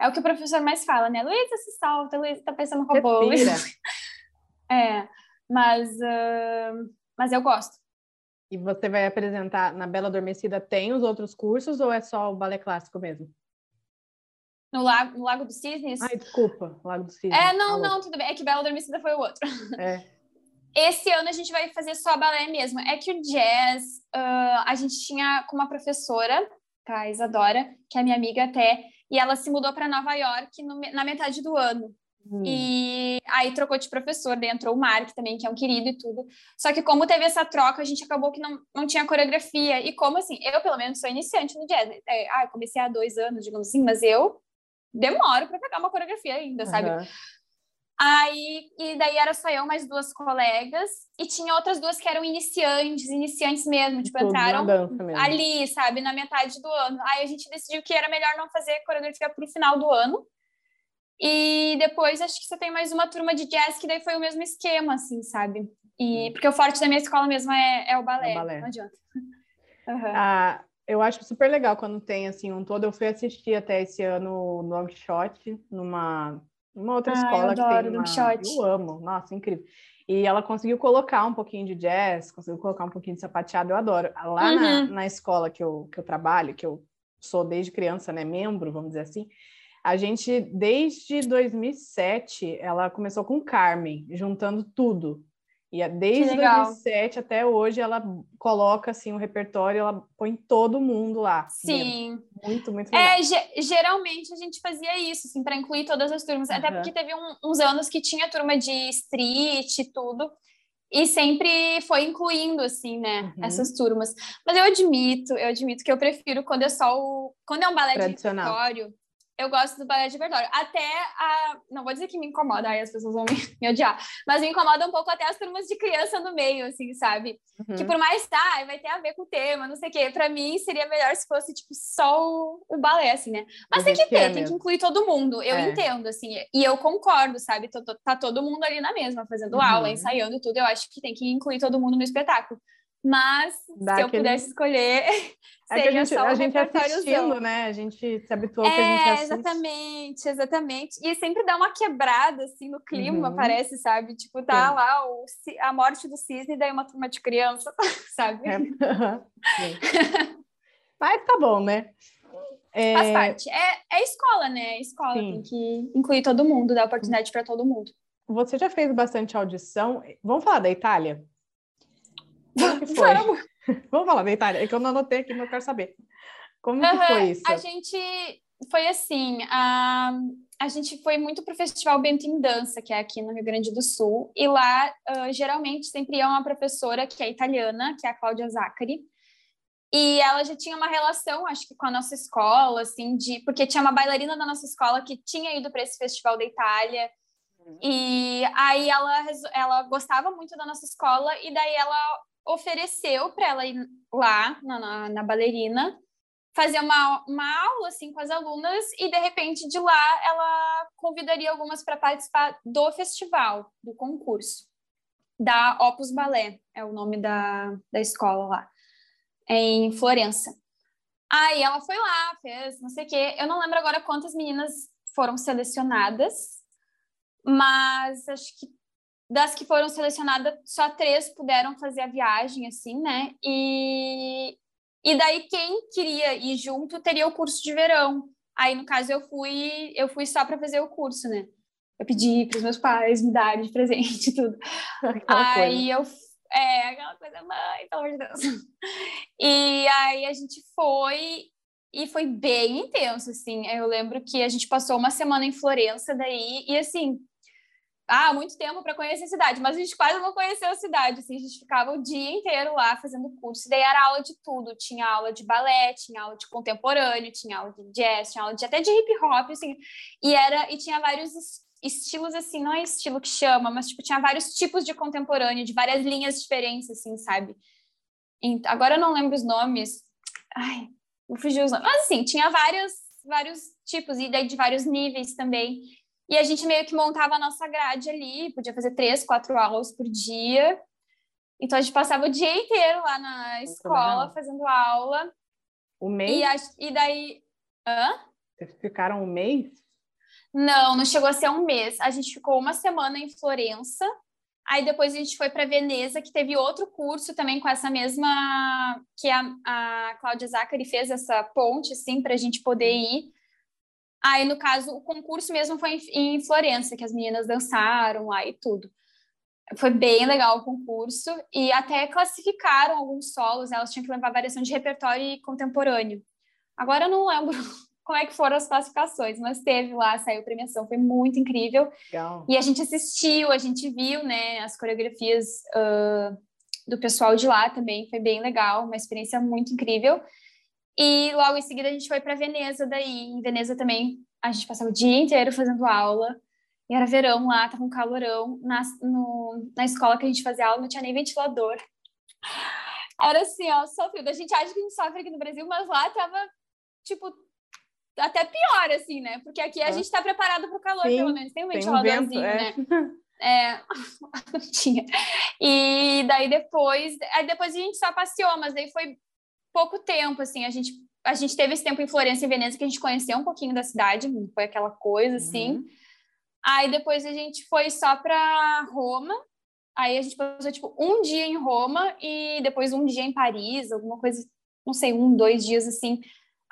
C: É o que o professor mais fala, né? Luísa se solta, Luísa tá pensando robô. é, mas, uh, mas eu gosto.
B: E você vai apresentar na Bela Adormecida, tem os outros cursos ou é só o balé clássico mesmo?
C: No Lago, no Lago dos Cisnes?
B: Ai, desculpa, Lago dos Cisnes.
C: É, não, não, tudo bem. É que Bela Adormecida foi o outro. É. Esse ano a gente vai fazer só balé mesmo. É que o jazz, uh, a gente tinha com uma professora, tá, a Isadora, que é minha amiga até, e ela se mudou para Nova York no, na metade do ano. Hum. E aí trocou de professor, daí entrou o Mark também, que é um querido e tudo. Só que como teve essa troca, a gente acabou que não, não tinha coreografia. E como assim, eu pelo menos sou iniciante no jazz. É, ah, comecei há dois anos, digamos assim, mas eu demoro para pegar uma coreografia ainda, uhum. sabe? Aí, e daí era só eu, mais duas colegas, e tinha outras duas que eram iniciantes, iniciantes mesmo, tipo, Tudo entraram mesmo. ali, sabe, na metade do ano. Aí a gente decidiu que era melhor não fazer coreografia pro final do ano, e depois acho que você tem mais uma turma de jazz que daí foi o mesmo esquema, assim, sabe? E porque o forte da minha escola mesmo é, é o balé, é o balé. não adianta.
B: Uhum. Ah, eu acho super legal quando tem assim um todo. Eu fui assistir até esse ano no Long Shot, numa, numa outra ah, escola
C: eu adoro, que tem uma...
B: Eu amo, nossa, incrível. E ela conseguiu colocar um pouquinho de jazz, conseguiu colocar um pouquinho de sapateado, eu adoro. Lá uhum. na, na escola que eu, que eu trabalho, que eu sou desde criança, né, membro, vamos dizer assim, a gente, desde 2007, ela começou com Carmen, juntando tudo. E desde 2007 até hoje ela coloca assim o repertório, ela põe todo mundo lá.
C: Sim.
B: Dentro. Muito, muito legal.
C: É, geralmente a gente fazia isso, assim, para incluir todas as turmas. Uhum. Até porque teve um, uns anos que tinha turma de street e tudo. e sempre foi incluindo, assim, né, uhum. essas turmas. Mas eu admito, eu admito que eu prefiro quando é só o... Quando é um balé de repertório, eu gosto do balé de repertório. Até a. Não vou dizer que me incomoda, aí as pessoas vão me, me, odiar, mas me incomoda um pouco até as turmas de criança no meio, assim, sabe? Uhum. Que por mais tá, vai ter a ver com o tema, não sei o quê. Pra mim seria melhor se fosse, tipo, só o, o balé, assim, né? Mas tem que ter, é tem que incluir todo mundo. Eu é. entendo, assim, e eu concordo, sabe? Tá todo mundo ali na mesma, fazendo uhum. aula, ensaiando tudo. Eu acho que tem que incluir todo mundo no espetáculo. Mas Dá se eu aquele... pudesse escolher,
B: é que a gente, a gente assistindo, né? A gente se habituou é, que a gente
C: assiste. Exatamente, exatamente. E sempre dá uma quebrada, assim, no clima, uhum. parece, sabe? Tipo, tá Sim. lá o, a morte do cisne, daí uma turma de criança, sabe? É.
B: Mas tá bom, né?
C: É... Faz parte. É, é escola, né? É escola, Sim. tem que incluir todo mundo, dar oportunidade para todo mundo.
B: Você já fez bastante audição. Vamos falar da Itália? Como que foi? Vamos. Vamos falar da Itália, é que eu não anotei aqui, mas eu quero saber. Como uhum. que foi isso?
C: A gente foi assim, a, a gente foi muito para o Festival Bento em Dança, que é aqui no Rio Grande do Sul, e lá uh, geralmente sempre ia uma professora que é italiana, que é a Cláudia Zacari, e ela já tinha uma relação, acho que com a nossa escola, assim, de porque tinha uma bailarina da nossa escola que tinha ido para esse festival da Itália. Uhum. E aí ela, ela gostava muito da nossa escola e daí ela ofereceu para ela ir lá na, na, na, bailarina, fazer uma, uma aula assim com as alunas e de repente de lá ela convidaria algumas para participar do festival, do concurso da Opus Ballet, é o nome da, da escola lá, em Florença. Aí ela foi lá, fez não sei o quê. Eu não lembro agora quantas meninas foram selecionadas, mas acho que das que foram selecionadas, só três puderam fazer a viagem, assim, né? E, e daí quem queria ir junto teria o curso de verão. Aí, no caso, eu fui, eu fui só para fazer o curso, né? Eu pedi para os meus pais me darem de presente tudo. Aquela aí coisa. eu é aquela coisa, mãe, pelo amor de Deus. E aí a gente foi e foi bem intenso, assim. Eu lembro que a gente passou uma semana em Florença daí e assim, ah, muito tempo para conhecer a cidade, mas a gente quase não conheceu a cidade, assim, a gente ficava o dia inteiro lá fazendo curso, e daí era aula de tudo, tinha aula de balé, tinha aula de contemporâneo, tinha aula de jazz, tinha aula de até de hip hop, assim, e era e tinha vários estilos assim, não é estilo que chama, mas tipo tinha vários tipos de contemporâneo, de várias linhas diferentes assim, sabe? E, agora eu não lembro os nomes. Ai, vou fugir os nomes. Mas assim, tinha vários vários tipos e daí de vários níveis também. E a gente meio que montava a nossa grade ali, podia fazer três, quatro aulas por dia. Então a gente passava o dia inteiro lá na escola fazendo aula.
B: O mês? E,
C: a, e daí. Hã?
B: Vocês ficaram um mês?
C: Não, não chegou a ser um mês. A gente ficou uma semana em Florença. Aí depois a gente foi para Veneza, que teve outro curso também com essa mesma. que a, a Cláudia Zacari fez essa ponte, assim, para a gente poder ir. Aí, no caso, o concurso mesmo foi em, em Florença, que as meninas dançaram lá e tudo. Foi bem legal o concurso e até classificaram alguns solos, né? elas tinham que levar variação de repertório e contemporâneo. Agora eu não lembro como é que foram as classificações, mas teve lá, saiu premiação, foi muito incrível. Legal. E a gente assistiu, a gente viu, né, as coreografias uh, do pessoal de lá também, foi bem legal, uma experiência muito incrível. E logo em seguida a gente foi para Veneza daí. Em Veneza também a gente passava o dia inteiro fazendo aula. E era verão lá, tava um calorão. Na, no, na escola que a gente fazia aula não tinha nem ventilador. Era assim, ó, sofrido. A gente acha que a gente sofre aqui no Brasil, mas lá tava, tipo, até pior, assim, né? Porque aqui a é. gente tá preparado pro calor, Sim, pelo menos. Tem um ventiladorzinho, um vento, é. né? É, não tinha. E daí depois, aí depois a gente só passeou, mas daí foi pouco tempo, assim, a gente a gente teve esse tempo em Florença e Veneza que a gente conheceu um pouquinho da cidade, não foi aquela coisa assim. Uhum. Aí depois a gente foi só para Roma. Aí a gente passou tipo um dia em Roma e depois um dia em Paris, alguma coisa, não sei, um, dois dias assim.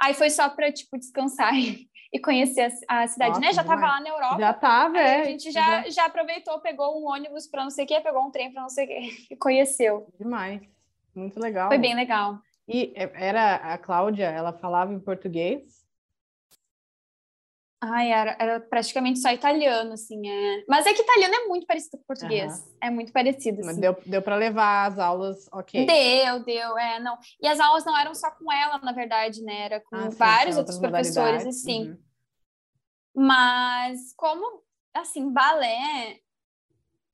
C: Aí foi só para tipo descansar e, conhecer a, cidade, Nossa, né? Já tava lá na Europa.
B: Já tava, é.
C: A gente já, já, já aproveitou, pegou um ônibus para não sei o quê, pegou um trem para não sei o quê e conheceu.
B: Demais. Muito legal.
C: Foi bem legal.
B: E era a Cláudia, ela falava em português?
C: Ai, era, era praticamente só italiano, assim. É... Mas é que italiano é muito parecido com português. Uhum. É muito parecido, assim. Mas
B: deu, deu para levar as aulas, ok.
C: Deu, deu, é, não. E as aulas não eram só com ela, na verdade, né? Era com ah, vários sim, outros professores, assim. Uhum. Mas como, assim, balé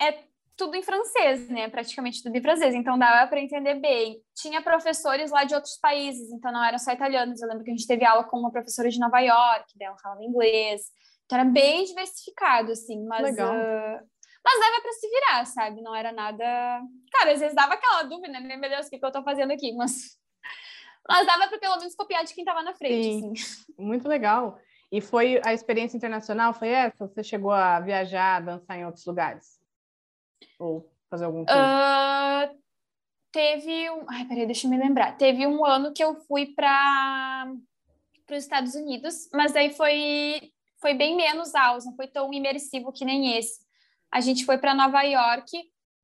C: é tudo em francês, né? Praticamente tudo em francês, então dava para entender bem. Tinha professores lá de outros países, então não eram só italianos. Eu lembro que a gente teve aula com uma professora de Nova York, dela falava inglês. Então era bem diversificado, assim, mas. Legal. Uh... Mas dava para se virar, sabe? Não era nada. Cara, às vezes dava aquela dúvida, né? Meu Deus, o que, que eu tô fazendo aqui? Mas. Mas dava para pelo menos copiar de quem estava na frente. Sim. Assim.
B: Muito legal. E foi a experiência internacional? Foi essa? Você chegou a viajar, dançar em outros lugares? Ou fazer algum uh,
C: Teve um. Ai, peraí, deixa eu me lembrar. Teve um ano que eu fui para os Estados Unidos, mas daí foi, foi bem menos aulas, não foi tão imersivo que nem esse. A gente foi para Nova York,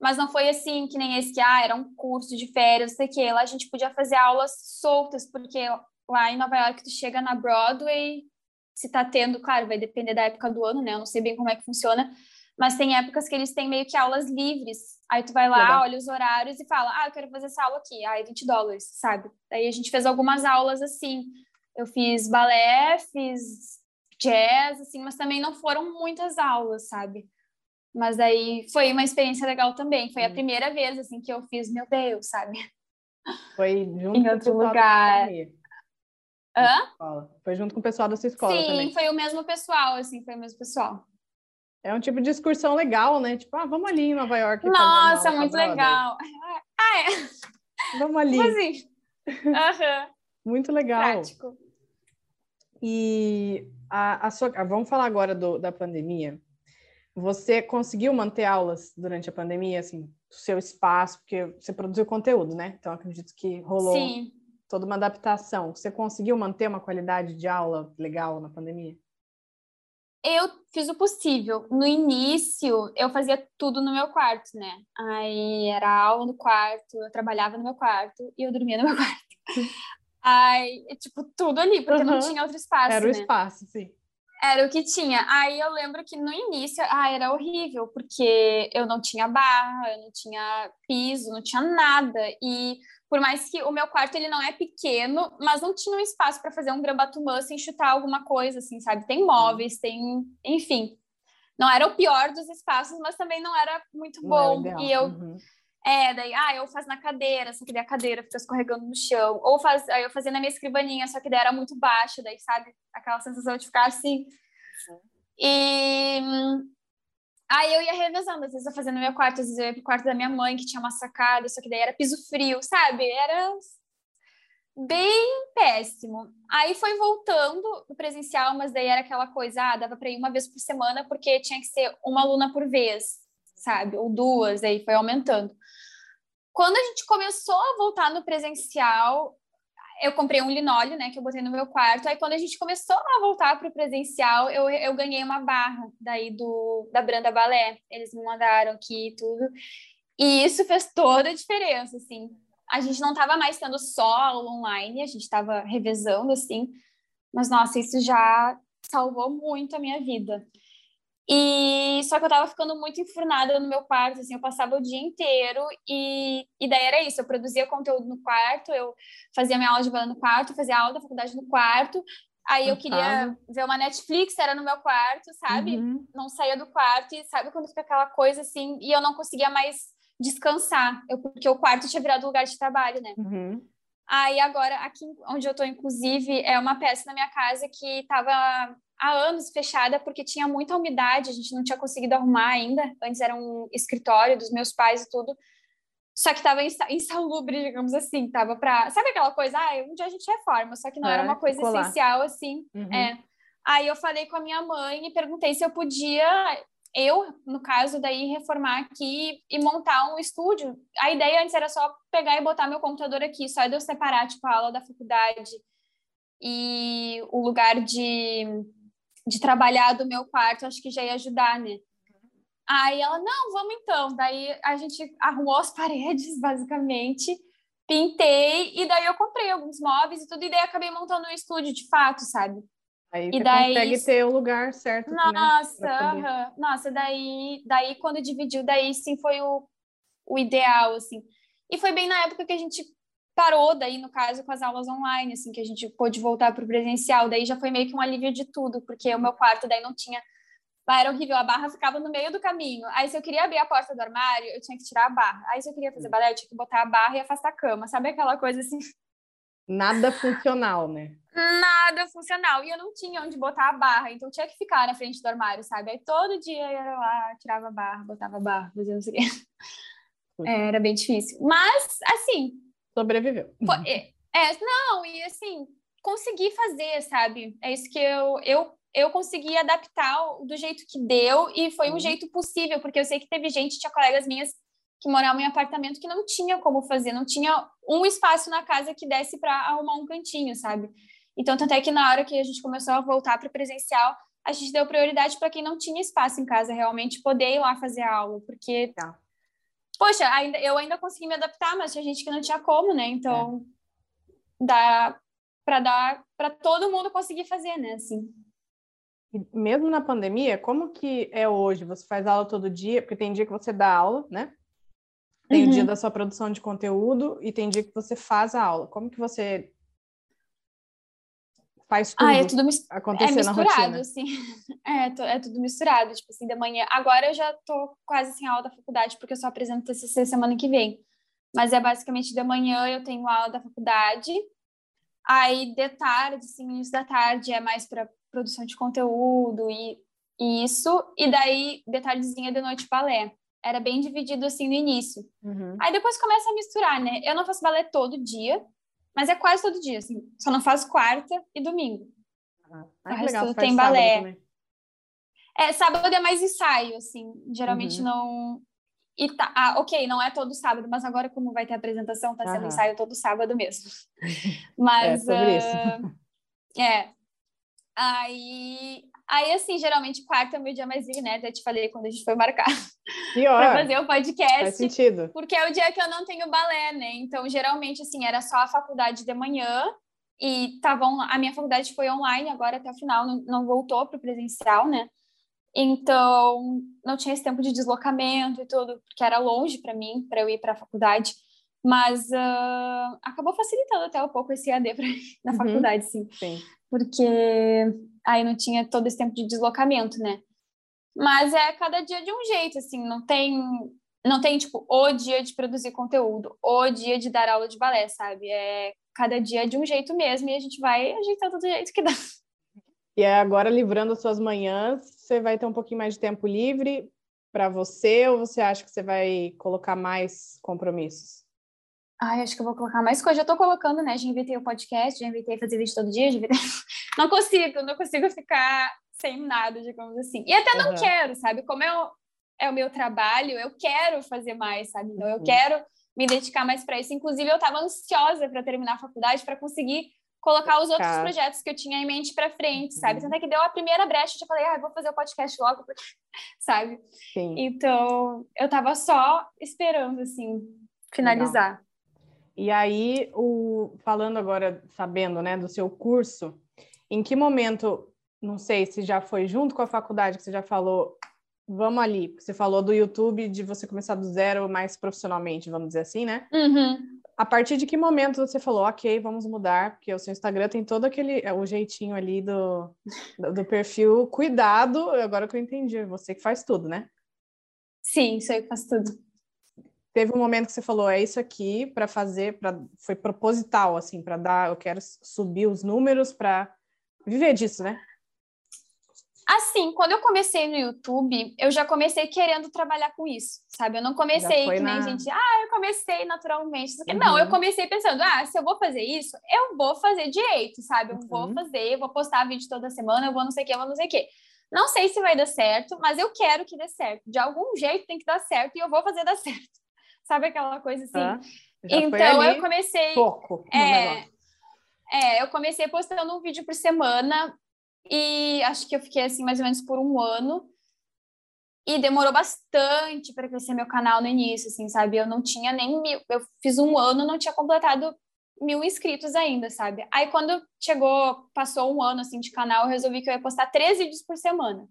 C: mas não foi assim que nem esse que ah, era um curso de férias, não sei o que. Lá a gente podia fazer aulas soltas, porque lá em Nova York tu chega na Broadway, se tá tendo, claro, vai depender da época do ano, né? Eu não sei bem como é que funciona, mas tem épocas que eles têm meio que aulas livres. Aí tu vai lá, Legal. olha os horários e fala, ah, eu quero fazer essa aula aqui. Aí 20 dólares, sabe? Daí a gente fez algumas aulas assim. Eu fiz balé, fiz jazz, assim, mas também não foram muitas aulas, sabe? Mas aí foi uma experiência legal também. Foi a primeira vez, assim, que eu fiz, meu Deus, sabe?
B: Foi junto em
C: outro lugar.
B: Hã? Foi junto com o pessoal da sua escola
C: Sim,
B: também.
C: foi o mesmo pessoal, assim, foi o mesmo pessoal.
B: É um tipo de excursão legal, né? Tipo, ah, vamos ali em Nova York.
C: Nossa, muito legal. Ah, é.
B: Vamos ali.
C: Assim? Uhum.
B: Muito legal.
C: Prático.
B: E a, a sua, vamos falar agora do, da pandemia. Você conseguiu manter aulas durante a pandemia, assim, o seu espaço, porque você produziu conteúdo, né? Então acredito que rolou Sim. toda uma adaptação. Você conseguiu manter uma qualidade de aula legal na pandemia?
C: Eu fiz o possível. No início, eu fazia tudo no meu quarto, né? Aí era aula no quarto, eu trabalhava no meu quarto e eu dormia no meu quarto. Aí, tipo, tudo ali, porque uhum. não tinha outro espaço.
B: Era o
C: né?
B: espaço, sim.
C: Era o que tinha. Aí eu lembro que no início, ah, era horrível, porque eu não tinha barra, eu não tinha piso, não tinha nada. E por mais que o meu quarto ele não é pequeno, mas não tinha um espaço para fazer um grambatumã sem chutar alguma coisa, assim, sabe? Tem móveis, tem, enfim. Não era o pior dos espaços, mas também não era muito bom. Era e eu uhum. É, daí, ah, eu faço na cadeira, só que daí a cadeira fica escorregando no chão. Ou faz, aí eu fazia na minha escrivaninha, só que daí era muito baixo, daí, sabe? Aquela sensação de ficar assim. Uhum. E Aí eu ia revezando, às vezes eu fazia no meu quarto, às vezes eu ia pro quarto da minha mãe, que tinha uma sacada, só que daí era piso frio, sabe? Era bem péssimo. Aí foi voltando o presencial, mas daí era aquela coisa, ah, dava para ir uma vez por semana, porque tinha que ser uma aluna por vez, sabe? Ou duas, aí foi aumentando. Quando a gente começou a voltar no presencial, eu comprei um linóleo, né, que eu botei no meu quarto. Aí quando a gente começou a voltar para o presencial, eu, eu ganhei uma barra daí do da Branda Balé. Eles me mandaram aqui e tudo. E isso fez toda a diferença, assim. A gente não estava mais tendo só aula online, a gente estava revezando, assim. Mas, nossa, isso já salvou muito a minha vida. E só que eu tava ficando muito enfurnada no meu quarto, assim, eu passava o dia inteiro e, e daí era isso, eu produzia conteúdo no quarto, eu fazia minha aula de balé no quarto, fazia aula da faculdade no quarto, aí eu queria ver uma Netflix, era no meu quarto, sabe? Uhum. Não saía do quarto e sabe quando fica aquela coisa assim, e eu não conseguia mais descansar, eu, porque o quarto tinha virado lugar de trabalho, né?
B: Uhum.
C: Aí agora, aqui onde eu tô, inclusive, é uma peça na minha casa que tava há anos fechada porque tinha muita umidade, a gente não tinha conseguido arrumar ainda. Antes era um escritório dos meus pais e tudo. Só que estava insalubre, digamos assim, tava para, sabe aquela coisa, ah, um dia a gente reforma, só que não é, era uma coisa essencial assim. Uhum. É. Aí eu falei com a minha mãe e perguntei se eu podia eu, no caso, daí reformar aqui e montar um estúdio. A ideia antes era só pegar e botar meu computador aqui, só de eu separar, tipo, a aula da faculdade e o lugar de de trabalhar do meu quarto, acho que já ia ajudar, né? Aí ela, não, vamos então. Daí a gente arrumou as paredes, basicamente, pintei, e daí eu comprei alguns móveis e tudo, e daí acabei montando um estúdio de fato, sabe?
B: Aí
C: E daí-
B: consegue ter o lugar certo, né?
C: Nossa,
B: poder-
C: aham. nossa, daí, daí quando dividiu, daí sim foi o, o ideal, assim. E foi bem na época que a gente parou, daí, no caso, com as aulas online, assim, que a gente pôde voltar para o presencial. Daí já foi meio que um alívio de tudo, porque o meu quarto daí não tinha. Ah, era horrível, a barra ficava no meio do caminho. Aí, se eu queria abrir a porta do armário, eu tinha que tirar a barra. Aí, se eu queria fazer balé, eu tinha que botar a barra e afastar a cama. Sabe aquela coisa assim?
B: Nada funcional, né?
C: nada funcional. E eu não tinha onde botar a barra, então tinha que ficar na frente do armário, sabe? Aí todo dia eu ia lá, tirava a barra, botava a barra, fazia não sei o quê. É, Era bem difícil. Mas, assim,
B: Sobreviveu.
C: pô, é, é, não, e assim, consegui fazer, sabe? É isso que eu, eu, eu consegui adaptar do jeito que deu e foi um
B: Uhum.
C: jeito possível, porque eu sei que teve gente, tinha colegas minhas que moravam em apartamento que não tinha como fazer, não tinha um espaço na casa que desse para arrumar um cantinho, sabe? Então, tanto é que na hora que a gente começou a voltar para presencial, a gente deu prioridade para quem não tinha espaço em casa realmente poder ir lá fazer a aula, porque
B: Tá.
C: Poxa, ainda, eu ainda consegui me adaptar, mas tinha gente que não tinha como, né? Então, dá para dar para todo mundo conseguir fazer, né? Assim.
B: E mesmo na pandemia, como que é hoje? Você faz aula todo dia? Porque tem dia que você dá aula, né? Tem o
C: Uhum.
B: dia da sua produção de conteúdo e tem dia que você faz a aula. Como que você faz tudo,
C: Ah, é tudo mis- é
B: acontecer na
C: misturado,
B: rotina?
C: assim. É, é tudo misturado, tipo assim, de manhã. Agora eu já tô quase sem aula da faculdade, porque eu só apresento TCC semana que vem. Mas é basicamente de manhã eu tenho aula da faculdade, aí de tarde, assim, início da tarde é mais para produção de conteúdo e, e isso, e daí de tardezinha de noite balé. Era bem dividido assim no início.
B: Uhum.
C: Aí depois começa a misturar, né? Eu não faço balé todo dia, mas é quase todo dia, assim. Só não faço quarta e domingo.
B: Ah,
C: O
B: que
C: resto
B: legal,
C: tem
B: faz
C: balé. É, sábado é mais ensaio, assim. Geralmente
B: Uhum.
C: não. E tá, ah, ok, não é todo sábado, mas agora, como vai ter apresentação, tá sendo ensaio todo sábado mesmo. Mas.
B: sobre isso.
C: ah, É. Aí. Aí, assim, geralmente quarta é o meu dia mais livre, né? Até te falei quando a gente foi marcar pra
B: Pior,
C: fazer o
B: faz
C: podcast.
B: sentido.
C: Porque é o dia que eu não tenho balé, né? Então, geralmente, assim, era só a faculdade de manhã e tava on- a minha faculdade foi online agora até o final, não, não voltou para o presencial, né? Então, não tinha esse tempo de deslocamento e tudo, porque era longe para mim, para eu ir para a faculdade. Mas ah, acabou facilitando até um pouco esse AD para na
B: Uhum.
C: faculdade, sim
B: Sim.
C: porque aí não tinha todo esse tempo de deslocamento, né? Mas é cada dia de um jeito, assim, não tem não tem tipo o dia de produzir conteúdo, o dia de dar aula de balé, sabe? É cada dia de um jeito mesmo e a gente vai ajeitando do jeito que dá.
B: E agora, livrando as suas manhãs, você vai ter um pouquinho mais de tempo livre para você ou você acha que você vai colocar mais compromissos?
C: Ai, acho que eu vou colocar mais coisa. Já tô colocando, né? Já inventei o podcast, já inventei fazer vídeo todo dia, já inventei... Não consigo, não consigo ficar sem nada, digamos assim. E até não
B: Aham.
C: quero, sabe? Como eu, é o meu trabalho, eu quero fazer mais, sabe? Então eu
B: Uhum.
C: quero me dedicar mais para isso. Inclusive, eu estava ansiosa para terminar a faculdade para conseguir colocar os outros
B: Tá.
C: projetos que eu tinha em mente para frente, sabe?
B: Uhum.
C: Tanto é que deu a primeira brecha, eu já falei, ah, vou fazer o podcast logo, sabe?
B: Sim.
C: Então, eu tava só esperando, assim, finalizar.
B: E aí, o, falando agora, sabendo, né, do seu curso, em que momento, não sei se já foi junto com a faculdade que você já falou, vamos ali, você falou do YouTube, de você começar do zero mais profissionalmente, vamos dizer assim, né?
C: Uhum.
B: A partir de que momento você falou, ok, vamos mudar, porque o seu Instagram tem todo aquele, é, o jeitinho ali do, do, perfil, cuidado, agora que eu entendi, é você que faz tudo, né?
C: Sim, isso aí faz tudo.
B: Teve um momento que você falou, é isso aqui para fazer, para foi proposital assim, para dar, eu quero subir os números para viver disso, né?
C: Assim, quando eu comecei no YouTube, eu já comecei querendo trabalhar com isso, sabe? Eu não comecei que nem
B: na-
C: gente, ah, eu comecei naturalmente.
B: Uhum.
C: Não, eu comecei pensando, ah, se eu vou fazer isso, eu vou fazer direito, sabe? Eu vou
B: Uhum.
C: fazer, eu vou postar vídeo toda semana, eu vou não sei o que, eu vou não sei o que. Não sei se vai dar certo, mas eu quero que dê certo. De algum jeito tem que dar certo e eu vou fazer dar certo. Sabe aquela coisa assim?
B: Foi
C: então eu comecei.
B: pouco
C: É,
B: negócio.
C: É, eu comecei postando um vídeo por semana e acho que eu fiquei assim mais ou menos por um ano. E demorou bastante para crescer meu canal no início, assim, sabe? Eu não tinha nem mil. Eu fiz um ano, não tinha completado mil inscritos ainda, sabe? Aí quando chegou, passou um ano assim de canal, eu resolvi que eu ia postar três vídeos por semana.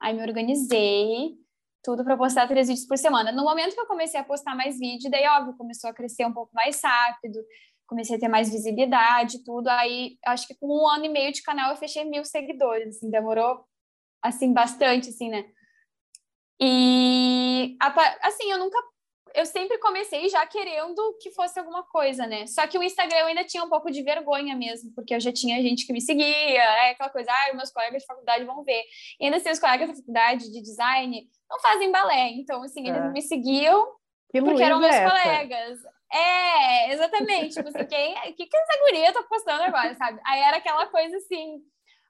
C: Aí me organizei, tudo para postar três vídeos por semana. No momento que eu comecei a postar mais vídeo, daí, óbvio, começou a crescer um pouco mais rápido, comecei a ter mais visibilidade, tudo. Aí, acho que com um ano e meio de canal, eu fechei mil seguidores, assim, demorou, assim, bastante, assim, né? E, assim, eu nunca eu sempre comecei já querendo que fosse alguma coisa, né? Só que o Instagram eu ainda tinha um pouco de vergonha mesmo, porque eu já tinha gente que me seguia, é aquela coisa, ah, meus colegas de faculdade vão ver. E ainda assim, os colegas da faculdade de design não fazem balé, então, assim, eles é. me seguiam que porque eram meus é colegas. É, exatamente. tipo assim, quem, o que, que essa guria tá postando agora, sabe? Aí era aquela coisa assim,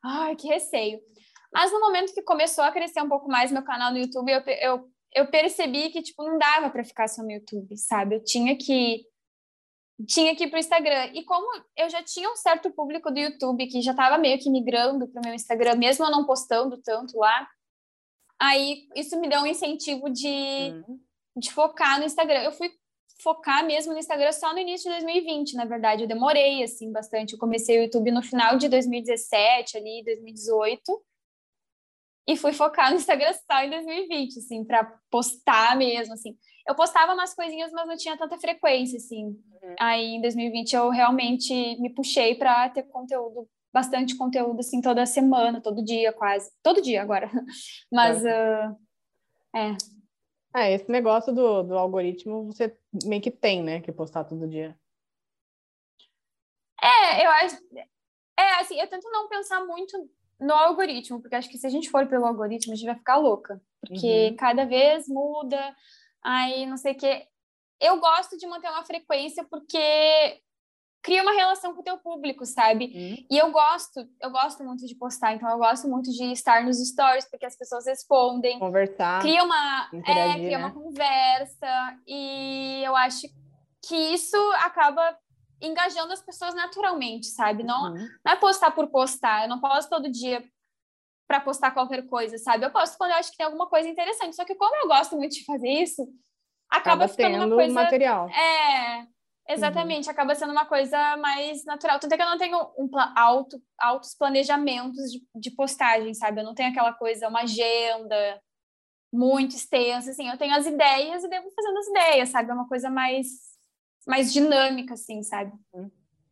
C: ai, que receio. Mas no momento que começou a crescer um pouco mais meu canal no YouTube, eu, eu eu percebi que tipo não dava para ficar só no YouTube, sabe? Eu tinha que tinha que ir para o Instagram. E como eu já tinha um certo público do YouTube que já estava meio que migrando para o meu Instagram, mesmo eu não postando tanto lá, aí isso me deu um incentivo de, uhum. de focar no Instagram. Eu fui focar mesmo no Instagram só no início de 2020, na verdade. Eu demorei, assim, bastante. Eu comecei o YouTube no final de 2017, ali, 2018 e fui focar no Instagram só em 2020, assim, para postar mesmo, assim. Eu postava umas coisinhas, mas não tinha tanta frequência, assim. Uhum. Aí em 2020 eu realmente me puxei para ter conteúdo, bastante conteúdo, assim, toda semana, todo dia, quase. Todo dia agora. Mas, é. Uh, é.
B: É, esse negócio do, do algoritmo você meio que tem, né, que postar todo dia.
C: É, eu acho. É, assim, eu tento não pensar muito no algoritmo, porque acho que se a gente for pelo algoritmo, a gente vai ficar louca, porque uhum. cada vez muda, aí não sei o que. Eu gosto de manter uma frequência porque cria uma relação com o teu público, sabe? Uhum. E eu gosto, eu gosto muito de postar, então eu gosto muito de estar nos stories, porque as pessoas respondem.
B: Conversar.
C: Cria uma, é, cria né? uma conversa, e eu acho que isso acaba engajando as pessoas naturalmente, sabe? Não, uhum. não é postar por postar. Eu não posto todo dia para postar qualquer coisa, sabe? Eu posto quando eu acho que tem alguma coisa interessante. Só que como eu gosto muito de fazer isso, acaba, acaba ficando uma coisa
B: material.
C: É, exatamente. Uhum. Acaba sendo uma coisa mais natural. Tanto é que eu não tenho um alto, altos planejamentos de, de postagem, sabe? Eu não tenho aquela coisa, uma agenda muito extensa, assim. Eu tenho as ideias e devo fazendo as ideias, sabe? É uma coisa mais mais dinâmica, assim, sabe?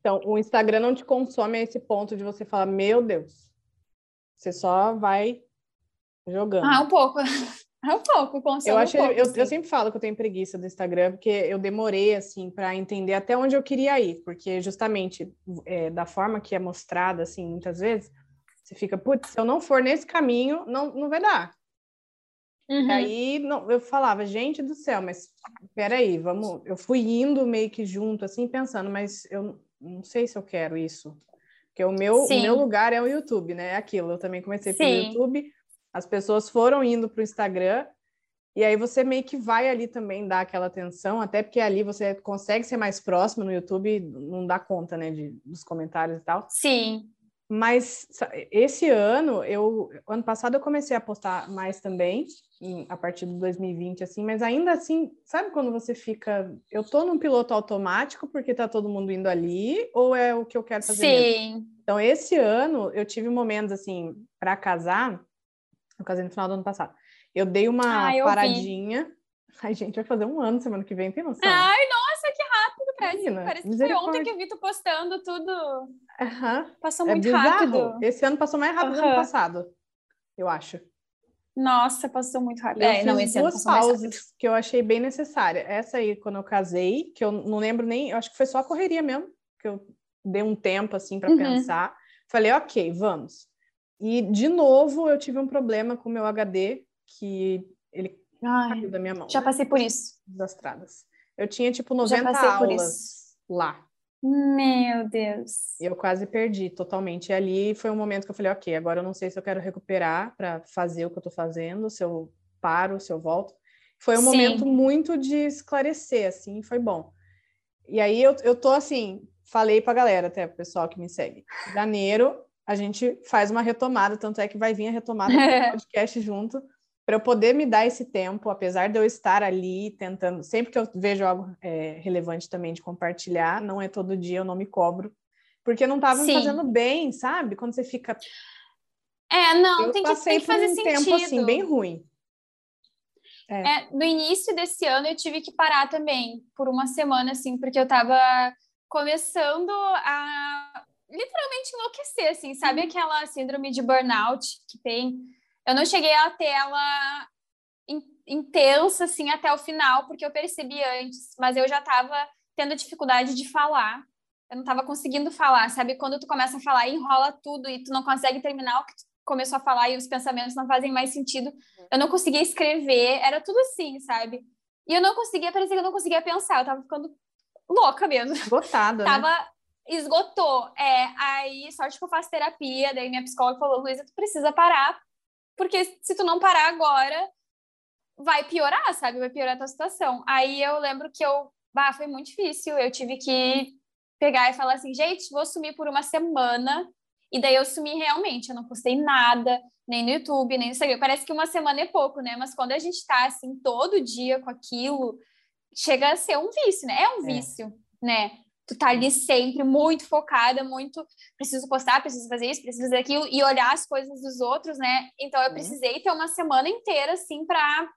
B: Então, o Instagram não te consome a esse ponto de você falar, meu Deus, você só vai jogando.
C: Ah, um pouco. É um pouco, consome
B: eu acho,
C: um pouco,
B: eu, eu, sempre falo que eu tenho preguiça do Instagram, porque eu demorei, assim, para entender até onde eu queria ir, porque justamente é, da forma que é mostrada, assim, muitas vezes, você fica, putz, se eu não for nesse caminho, não, não vai dar. Uhum. Aí não, eu falava, gente do céu, mas peraí, vamos. Eu fui indo meio que junto, assim, pensando, mas eu não sei se eu quero isso. Porque o meu, o meu lugar é o YouTube, né? É aquilo. Eu também comecei pelo YouTube, as pessoas foram indo para o Instagram, e aí você meio que vai ali também dar aquela atenção, até porque ali você consegue ser mais próximo no YouTube, não dá conta, né, de, dos comentários e tal.
C: Sim.
B: Mas esse ano, eu ano passado eu comecei a postar mais também, em, a partir de 2020, assim, mas ainda assim, sabe quando você fica, eu tô num piloto automático porque tá todo mundo indo ali, ou é o que eu quero fazer?
C: Sim.
B: Mesmo? Então, esse ano eu tive momentos assim, para casar, eu casei no final do ano passado. Eu dei uma ah, paradinha. Vi. Ai, gente, vai fazer um ano semana que vem, tem noção?
C: Ai, nossa, que rápido, parece. parece que foi ontem que eu vi tu postando tudo.
B: Uhum.
C: Passou é muito é rápido.
B: Esse ano passou mais rápido uhum. do ano passado, eu acho.
C: Nossa, passou muito rápido.
B: Eu é, não, esse duas pausas que eu achei bem necessária. Essa aí, quando eu casei, que eu não lembro nem, eu acho que foi só a correria mesmo, que eu dei um tempo assim para uhum. pensar. Falei, ok, vamos. E de novo eu tive um problema com o meu HD, que ele Ai, caiu da minha mão.
C: Já passei por isso.
B: Desastradas. Eu tinha tipo 90 aulas lá.
C: Meu Deus.
B: Eu quase perdi totalmente. E ali foi um momento que eu falei, ok, agora eu não sei se eu quero recuperar para fazer o que eu estou fazendo, se eu paro, se eu volto. Foi um Sim. momento muito de esclarecer, assim, foi bom. E aí eu, eu tô assim, falei pra galera, até pro pessoal que me segue. Janeiro a gente faz uma retomada, tanto é que vai vir a retomada do podcast junto, para eu poder me dar esse tempo, apesar de eu estar ali tentando, sempre que eu vejo algo é, relevante também de compartilhar, não é todo dia, eu não me cobro, porque não estava me fazendo bem, sabe? Quando você fica.
C: É, não, eu tem que, tem que fazer
B: um
C: sentido.
B: tempo assim, bem ruim.
C: É. é. no início desse ano eu tive que parar também por uma semana, assim, porque eu estava começando a literalmente enlouquecer, assim, sabe uhum. aquela síndrome de burnout que tem? Eu não cheguei a ter ela intensa, assim, até o final, porque eu percebi antes, mas eu já estava tendo dificuldade de falar. Eu não estava conseguindo falar, sabe? Quando tu começa a falar, enrola tudo e tu não consegue terminar o que tu começou a falar e os pensamentos não fazem mais sentido. Eu não conseguia escrever, era tudo assim, sabe? E eu não conseguia, parecia que eu não conseguia pensar, eu tava ficando louca mesmo.
B: Esgotada,
C: tava,
B: né?
C: Esgotou. É, aí, sorte que eu faço terapia, daí minha psicóloga falou, Luísa, tu precisa parar, porque se tu não parar agora, vai piorar, sabe? Vai piorar a tua situação. Aí eu lembro que eu, bah, foi muito difícil, eu tive que pegar e falar assim, gente, vou sumir por uma semana, e daí eu sumi realmente, eu não postei nada, nem no YouTube, nem no Instagram. Parece que uma semana é pouco, né? Mas quando a gente tá assim todo dia com aquilo, chega a ser um vício, né? É um é. vício, né? Tu tá ali sempre muito focada, muito preciso postar, preciso fazer isso, preciso fazer aquilo e olhar as coisas dos outros, né? Então eu uhum. precisei ter uma semana inteira assim para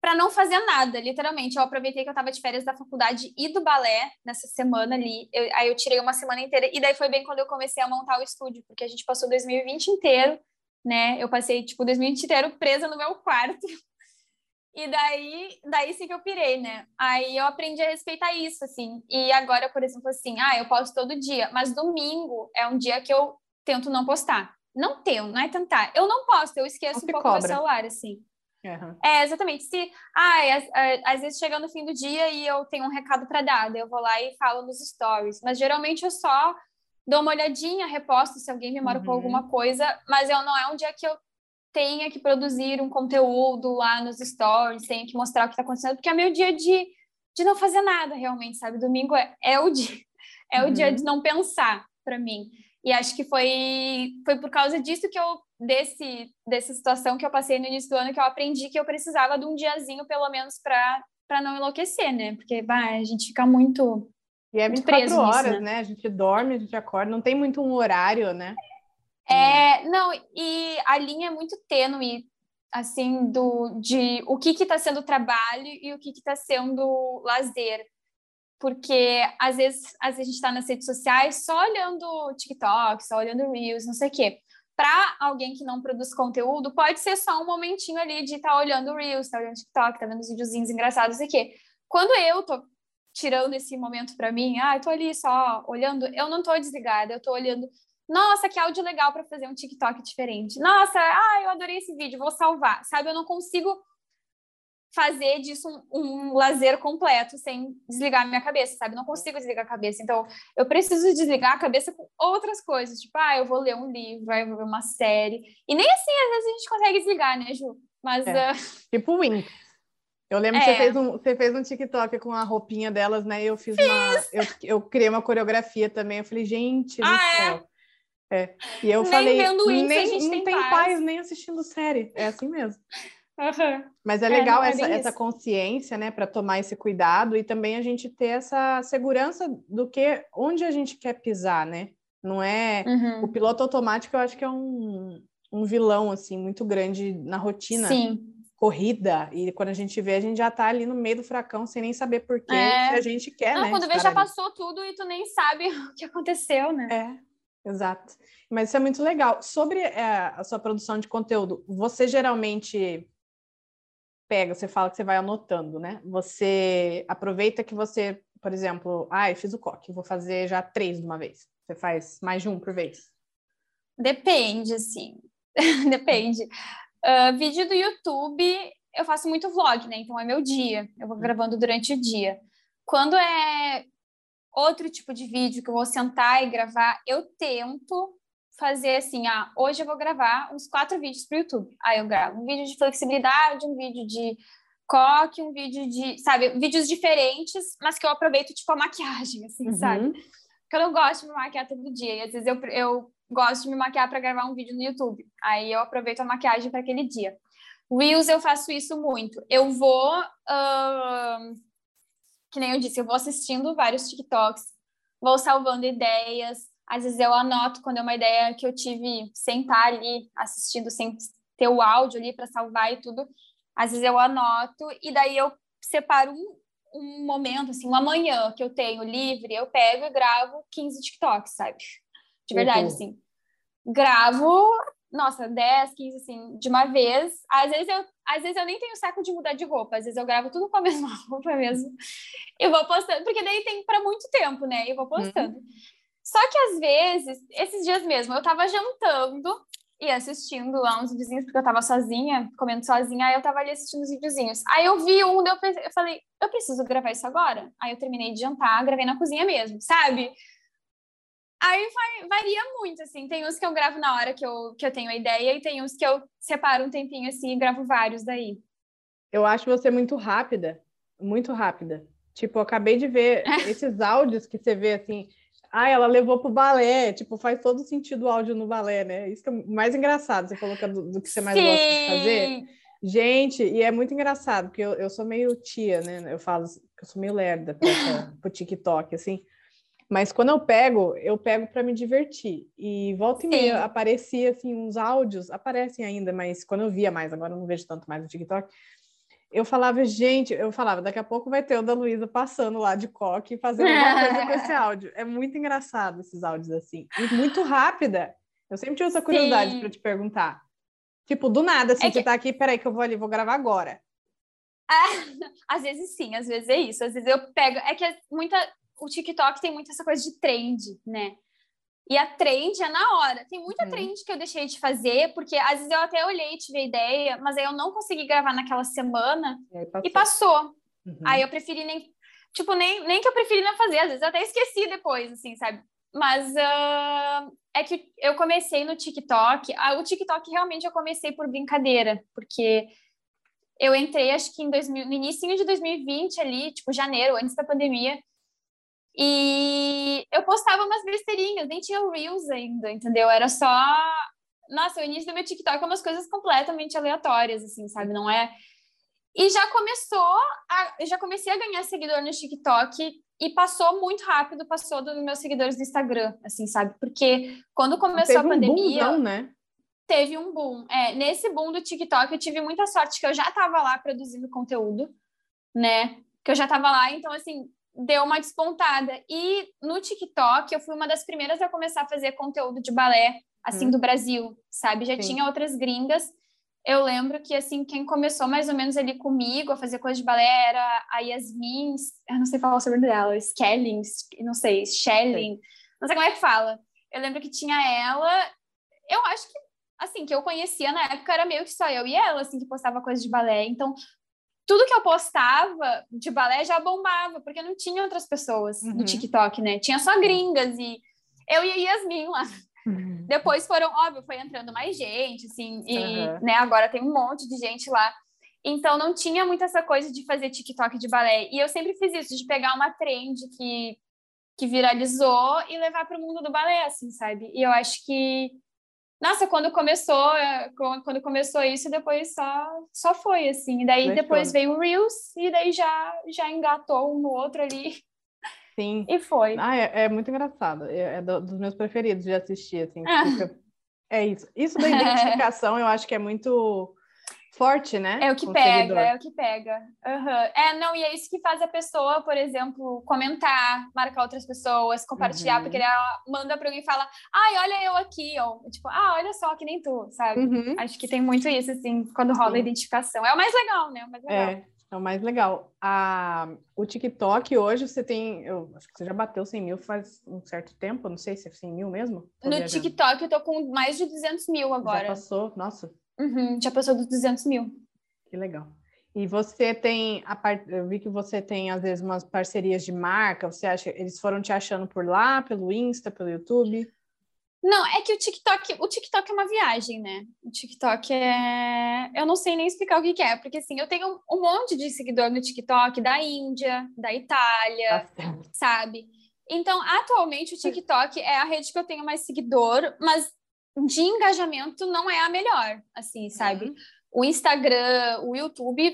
C: para não fazer nada, literalmente. Eu aproveitei que eu estava de férias da faculdade e do balé nessa semana ali. Eu, aí eu tirei uma semana inteira e daí foi bem quando eu comecei a montar o estúdio, porque a gente passou 2020 inteiro, né? Eu passei tipo 2020 inteiro presa no meu quarto. E daí, daí sim que eu pirei, né? Aí eu aprendi a respeitar isso, assim. E agora, por exemplo, assim, ah, eu posto todo dia, mas domingo é um dia que eu tento não postar. Não tento, não é tentar. Eu não posto, eu esqueço um pouco cobra. do celular, assim. Uhum. É, exatamente. Se, ah, às, vezes chega no fim do dia e eu tenho um recado para dar, eu vou lá e falo nos stories. Mas geralmente eu só dou uma olhadinha, reposto se alguém me marcou uhum. alguma coisa, mas eu não é um dia que eu tenha que produzir um conteúdo lá nos stories, tenha que mostrar o que está acontecendo, porque é meu dia de, de não fazer nada realmente, sabe? Domingo é, é o dia, é uhum. o dia de não pensar para mim. E acho que foi, foi por causa disso que eu, desse, dessa situação que eu passei no início do ano, que eu aprendi que eu precisava de um diazinho, pelo menos, para não enlouquecer, né? Porque bah, a gente fica muito.
B: E é 24 horas, nisso, né? né? A gente dorme, a gente acorda, não tem muito um horário, né?
C: É, não, e a linha é muito tênue, assim, do, de o que está sendo trabalho e o que está sendo lazer porque às vezes, às vezes a gente está nas redes sociais só olhando TikTok, só olhando Reels, não sei o quê. Para alguém que não produz conteúdo, pode ser só um momentinho ali de estar tá olhando Reels, estar tá olhando TikTok, tá vendo os videozinhos engraçados, não sei o quê. Quando eu tô tirando esse momento para mim, ah, eu tô ali só olhando, eu não tô desligada, eu tô olhando, nossa, que áudio legal para fazer um TikTok diferente. Nossa, ah, eu adorei esse vídeo, vou salvar. Sabe, eu não consigo fazer disso um, um, lazer completo sem desligar a minha cabeça, sabe? Não consigo desligar a cabeça. Então, eu preciso desligar a cabeça com outras coisas. Tipo, ah, eu vou ler um livro, eu vou ver uma série. E nem assim, às vezes, a gente consegue desligar, né, Ju? Mas. É. Uh...
B: Tipo o Win. Eu lembro é. que você fez, um, você fez um TikTok com a roupinha delas, né? Eu fiz, fiz. uma. Eu, eu criei uma coreografia também. Eu falei, gente, ah, é? É. E eu
C: nem
B: falei,
C: vendo isso,
B: nem,
C: a gente
B: não
C: tem,
B: tem
C: paz.
B: paz nem assistindo série. É assim mesmo.
C: Uhum.
B: Mas é, é legal é, essa, essa consciência, né, para tomar esse cuidado e também a gente ter essa segurança do que onde a gente quer pisar, né? Não é uhum. o piloto automático, eu acho que é um, um vilão assim muito grande na rotina.
C: Sim.
B: Corrida, e quando a gente vê, a gente já tá ali no meio do fracão sem nem saber por é. a gente quer,
C: Não,
B: né?
C: Quando vê, já ali. passou tudo e tu nem sabe o que aconteceu, né?
B: É, exato. Mas isso é muito legal. Sobre é, a sua produção de conteúdo, você geralmente pega, você fala que você vai anotando, né? Você aproveita que você, por exemplo, ah, eu fiz o coque, vou fazer já três de uma vez. Você faz mais de um por vez?
C: Depende, assim. Depende. Uh, vídeo do YouTube, eu faço muito vlog, né? Então é meu dia. Eu vou hum. gravando durante o dia. Quando é outro tipo de vídeo que eu vou sentar e gravar, eu tento fazer assim, ah, hoje eu vou gravar uns quatro vídeos para o YouTube. Aí eu gravo um vídeo de flexibilidade, um vídeo de coque, um vídeo de, sabe, vídeos diferentes, mas que eu aproveito tipo a maquiagem, assim, uhum. sabe? Porque eu não gosto de me maquiar todo dia, e às vezes eu, eu gosto de me maquiar para gravar um vídeo no YouTube. Aí eu aproveito a maquiagem para aquele dia. Reels eu faço isso muito. Eu vou, uh, que nem eu disse, eu vou assistindo vários TikToks, vou salvando ideias. Às vezes eu anoto quando é uma ideia que eu tive sem estar ali assistindo, sem ter o áudio ali para salvar e tudo. Às vezes eu anoto e daí eu separo um, um momento, assim, uma manhã que eu tenho livre, eu pego e gravo 15 TikToks, sabe? De verdade, uhum. assim. Gravo, nossa, 10, 15, assim, de uma vez. Às vezes eu, às vezes eu nem tenho saco de mudar de roupa, às vezes eu gravo tudo com a mesma roupa mesmo. E vou postando, porque daí tem para muito tempo, né? E vou postando. Uhum. Só que às vezes, esses dias mesmo, eu tava jantando e assistindo lá uns videozinhos, porque eu tava sozinha, comendo sozinha, aí eu tava ali assistindo os videozinhos. Aí eu vi um, eu, pensei, eu falei, eu preciso gravar isso agora. Aí eu terminei de jantar, gravei na cozinha mesmo, sabe? Aí varia muito, assim. Tem uns que eu gravo na hora que eu, que eu tenho a ideia, e tem uns que eu separo um tempinho assim e gravo vários daí.
B: Eu acho você muito rápida, muito rápida. Tipo, eu acabei de ver esses áudios que você vê assim. Ah, ela levou pro balé. Tipo, faz todo sentido o áudio no balé, né? Isso que é mais engraçado. Você falou que é do, do que você mais Sim. gosta de fazer. Gente, e é muito engraçado, porque eu, eu sou meio tia, né? Eu falo que eu sou meio lerda para o TikTok, assim. Mas quando eu pego, eu pego para me divertir. E volta e meia aparecia assim uns áudios, aparecem ainda, mas quando eu via mais, agora eu não vejo tanto mais no TikTok, eu falava, gente, eu falava, daqui a pouco vai ter o da Luísa passando lá de coque e fazendo alguma coisa com esse áudio. É muito engraçado esses áudios assim. E muito rápida. Eu sempre tive essa curiosidade para te perguntar. Tipo, do nada, assim, é que... você tá aqui, peraí que eu vou ali, vou gravar agora.
C: às vezes sim, às vezes é isso. Às vezes eu pego. É que é muita. O TikTok tem muito essa coisa de trend, né? E a trend é na hora. Tem muita uhum. trend que eu deixei de fazer, porque às vezes eu até olhei e tive a ideia, mas aí eu não consegui gravar naquela semana e, passou. E passou. Uhum. Aí eu preferi nem. Tipo, nem, nem que eu preferi não fazer, às vezes eu até esqueci depois, assim, sabe? Mas uh, é que eu comecei no TikTok. Ah, o TikTok realmente eu comecei por brincadeira, porque eu entrei, acho que em 2000, no início de 2020 ali, tipo janeiro, antes da pandemia. E eu postava umas besteirinhas, nem tinha Reels ainda, entendeu? Era só. Nossa, o início do meu TikTok é umas coisas completamente aleatórias, assim, sabe? Não é. E já começou, a... eu já comecei a ganhar seguidor no TikTok e passou muito rápido, passou dos meus seguidores do Instagram, assim, sabe? Porque quando começou teve a pandemia. Um boomzão, né? Teve um boom. É, nesse boom do TikTok, eu tive muita sorte que eu já estava lá produzindo conteúdo, né? Que eu já estava lá, então, assim, deu uma despontada. E no TikTok, eu fui uma das primeiras a começar a fazer conteúdo de balé, assim, hum. do Brasil, sabe? Já Sim. tinha outras gringas. Eu lembro que, assim, quem começou mais ou menos ali comigo a fazer coisa de balé era a Yasmin, eu não sei falar o sobrenome dela, Skelling, não sei, Schelling, não sei como é que fala. Eu lembro que tinha ela, eu acho que, assim, que eu conhecia na época era meio que só eu e ela, assim, que postava coisa de balé. Então, tudo que eu postava de balé já bombava, porque não tinha outras pessoas uhum. no TikTok, né? Tinha só gringas e eu e a Yasmin lá. Uhum. Depois foram, óbvio, foi entrando mais gente, assim, e uhum. né, agora tem um monte de gente lá. Então não tinha muito essa coisa de fazer TikTok de balé. E eu sempre fiz isso, de pegar uma trend que, que viralizou e levar para o mundo do balé, assim, sabe? E eu acho que nossa, quando começou, é, quando começou isso, depois só, só foi, assim. Daí depois veio o Reels e daí já, já engatou um no outro ali.
B: Sim.
C: E foi.
B: Ah, é, é muito engraçado. É, é do, dos meus preferidos de assistir, assim. Ah. Fica... É isso. Isso da identificação eu acho que é muito forte, né?
C: É o que pega, é o que pega. Uhum. É, não, e é isso que faz a pessoa, por exemplo, comentar, marcar outras pessoas, compartilhar, uhum. porque ela manda para alguém e fala, ai, olha eu aqui, ou tipo, ah, olha só, que nem tu, sabe? Uhum. Acho que tem muito isso, assim, quando rola a identificação. É o mais legal, né? É o mais legal.
B: É. É o mais legal. A, o TikTok hoje você tem. Eu acho que você já bateu 100 mil faz um certo tempo, não sei se é 100 mil mesmo.
C: no viajando. TikTok eu tô com mais de 200 mil agora.
B: Já passou, nossa.
C: Uhum, já passou dos 200 mil.
B: Que legal. E você tem, a part... eu vi que você tem às vezes umas parcerias de marca, você acha, eles foram te achando por lá, pelo Insta, pelo YouTube?
C: Não, é que o TikTok, o TikTok é uma viagem, né? O TikTok é, eu não sei nem explicar o que, que é, porque assim, eu tenho um monte de seguidor no TikTok da Índia, da Itália, tá sabe? Então, atualmente o TikTok é a rede que eu tenho mais seguidor, mas de engajamento não é a melhor, assim, sabe? Uhum. o Instagram, o YouTube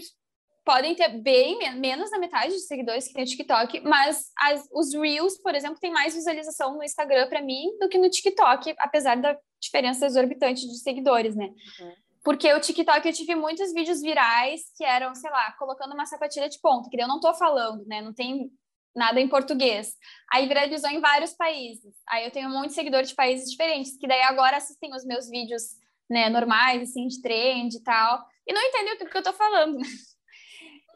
C: podem ter bem menos da metade de seguidores que tem o TikTok, mas as, os Reels, por exemplo, tem mais visualização no Instagram para mim do que no TikTok, apesar da diferença exorbitante de seguidores, né? Uhum. Porque o TikTok eu tive muitos vídeos virais que eram, sei lá, colocando uma sapatilha de ponta, que eu não tô falando, né? Não tem nada em português. Aí viralizou em vários países. Aí eu tenho um monte de seguidores de países diferentes, que daí agora assistem os meus vídeos, né, normais, assim, de trend e tal, e não entendem o que, que eu tô falando.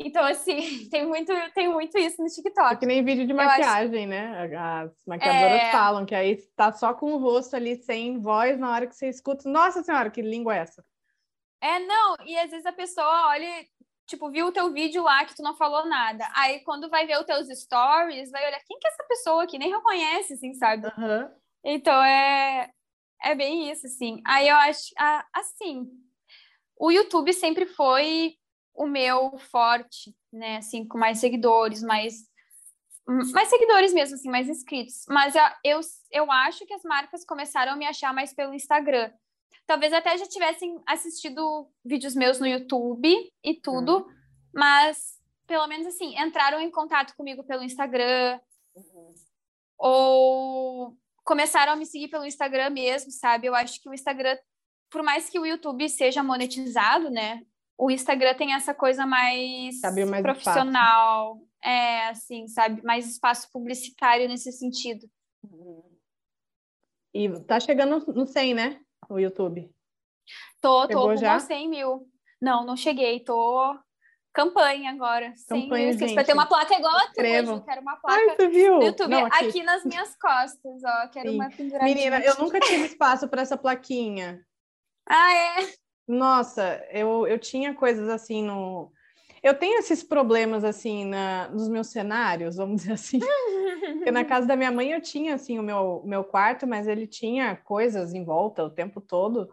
C: Então, assim, tem muito, tem muito isso no TikTok. É
B: que nem vídeo de maquiagem, acho... né? As maquiadoras é... falam que aí tá só com o rosto ali, sem voz, na hora que você escuta. Nossa Senhora, que língua é essa?
C: É, não, e às vezes a pessoa olha, tipo, viu o teu vídeo lá que tu não falou nada. Aí quando vai ver os teus stories, vai olhar quem que é essa pessoa que nem reconhece, assim, sabe? Uhum. Então é, é bem isso, assim. Aí eu acho, assim, o YouTube sempre foi o meu forte, né? Assim, com mais seguidores, mais mais seguidores mesmo, assim, mais inscritos. Mas eu, eu acho que as marcas começaram a me achar mais pelo Instagram. Talvez até já tivessem assistido vídeos meus no YouTube e tudo, uhum. mas pelo menos assim, entraram em contato comigo pelo Instagram. Uhum. Ou começaram a me seguir pelo Instagram mesmo, sabe? Eu acho que o Instagram, por mais que o YouTube seja monetizado, né? o Instagram tem essa coisa mais, mais profissional, espaço. é assim, sabe, mais espaço publicitário nesse sentido.
B: E tá chegando no 100, né? O YouTube.
C: Tô, Chegou tô com já? 100 mil. Não, não cheguei, tô campanha agora. Campanha, 100 mil Vai ter uma placa igual a tua, eu quero uma placa
B: Ai, você viu?
C: no YouTube, não, aqui. aqui. nas minhas costas, ó, quero Sim. uma penduradinha.
B: Menina, eu nunca tive espaço para essa plaquinha.
C: Ah, é?
B: Nossa, eu, eu tinha coisas assim no. Eu tenho esses problemas assim na, nos meus cenários, vamos dizer assim. Porque na casa da minha mãe eu tinha assim o meu, meu quarto, mas ele tinha coisas em volta o tempo todo.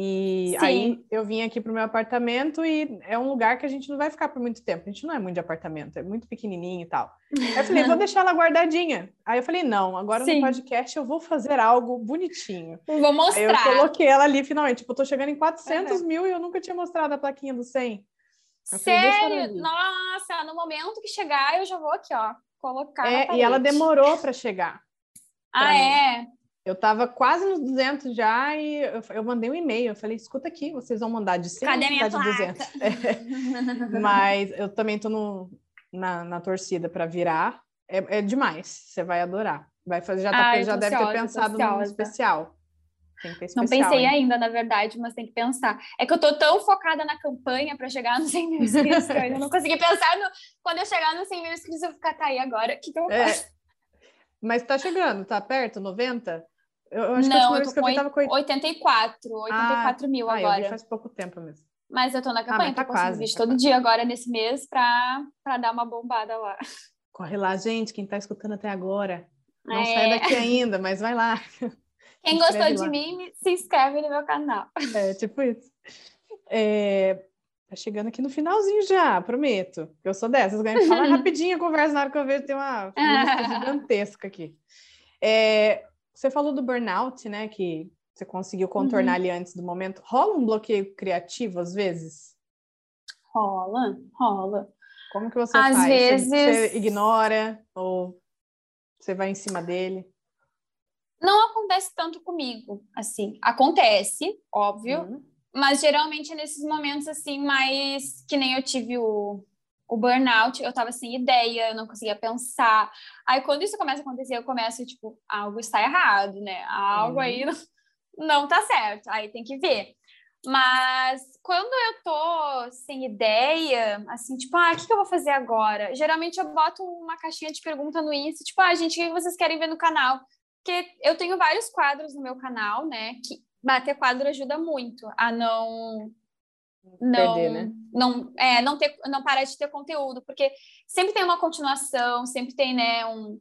B: E Sim. aí eu vim aqui para o meu apartamento e é um lugar que a gente não vai ficar por muito tempo. A gente não é muito de apartamento, é muito pequenininho e tal. Aí eu falei, vou deixar ela guardadinha. Aí eu falei, não, agora Sim. no podcast eu vou fazer algo bonitinho.
C: Vou mostrar.
B: Aí eu coloquei ela ali finalmente. Tipo, eu tô chegando em 400 uhum. mil e eu nunca tinha mostrado a plaquinha do 100.
C: Eu Sério? Nossa, no momento que chegar eu já vou aqui, ó, colocar.
B: É, e ela demorou para chegar.
C: Ah, é?
B: Eu estava quase nos 200 já e eu, eu mandei um e-mail. Eu falei, escuta aqui, vocês vão mandar de 100
C: Cadê
B: minha
C: de 200.
B: É. Mas eu também estou na, na torcida para virar. É, é, demais, você vai adorar. Vai fazer, já, tá, Ai, já deve ter pensado no especial.
C: Não pensei hein? ainda, na verdade, mas tem que pensar. É que eu tô tão focada na campanha para chegar nos 100 mil inscritos que eu ainda não consegui pensar no... quando eu chegar nos 100 mil inscritos, eu vou ficar, tá aí agora, o que, que eu é. faço?
B: Mas tá chegando, tá perto, 90?
C: Eu acho não, que eu tô com tava com 84, 84 ah, mil agora.
B: Ah, faz pouco tempo mesmo.
C: Mas eu tô na ah, campanha, ah, tá tô quase, vídeo tá todo quase. dia agora nesse mês pra, pra dar uma bombada lá.
B: Corre lá, gente, quem tá escutando até agora. Não é... sai daqui ainda, mas vai lá.
C: Quem gostou de lá. mim, se inscreve no meu canal.
B: É, tipo isso. É, tá chegando aqui no finalzinho já, prometo. Eu sou dessas, ganho falar rapidinho conversa na hora que eu vejo tem uma gigantesca aqui. É, você falou do burnout, né? Que você conseguiu contornar uhum. ali antes do momento. Rola um bloqueio criativo às vezes?
C: Rola, rola.
B: Como que você às faz? Vezes... Você, você ignora ou você vai em cima dele?
C: Não acontece tanto comigo, assim. Acontece, óbvio, uhum. mas geralmente é nesses momentos assim mais que nem eu tive o o burnout, eu tava sem ideia, eu não conseguia pensar. Aí quando isso começa a acontecer, eu começo, tipo, algo está errado, né? Algo uhum. aí não, não tá certo. Aí tem que ver. Mas quando eu tô sem ideia, assim, tipo, ah, o que, que eu vou fazer agora? Geralmente eu boto uma caixinha de pergunta no Insta, tipo, ah, gente, o que vocês querem ver no canal? Porque eu tenho vários quadros no meu canal, né? Que bater quadro ajuda muito a não não, perder, né? não, é, não, ter, não parar de ter conteúdo, porque sempre tem uma continuação, sempre tem, né, um,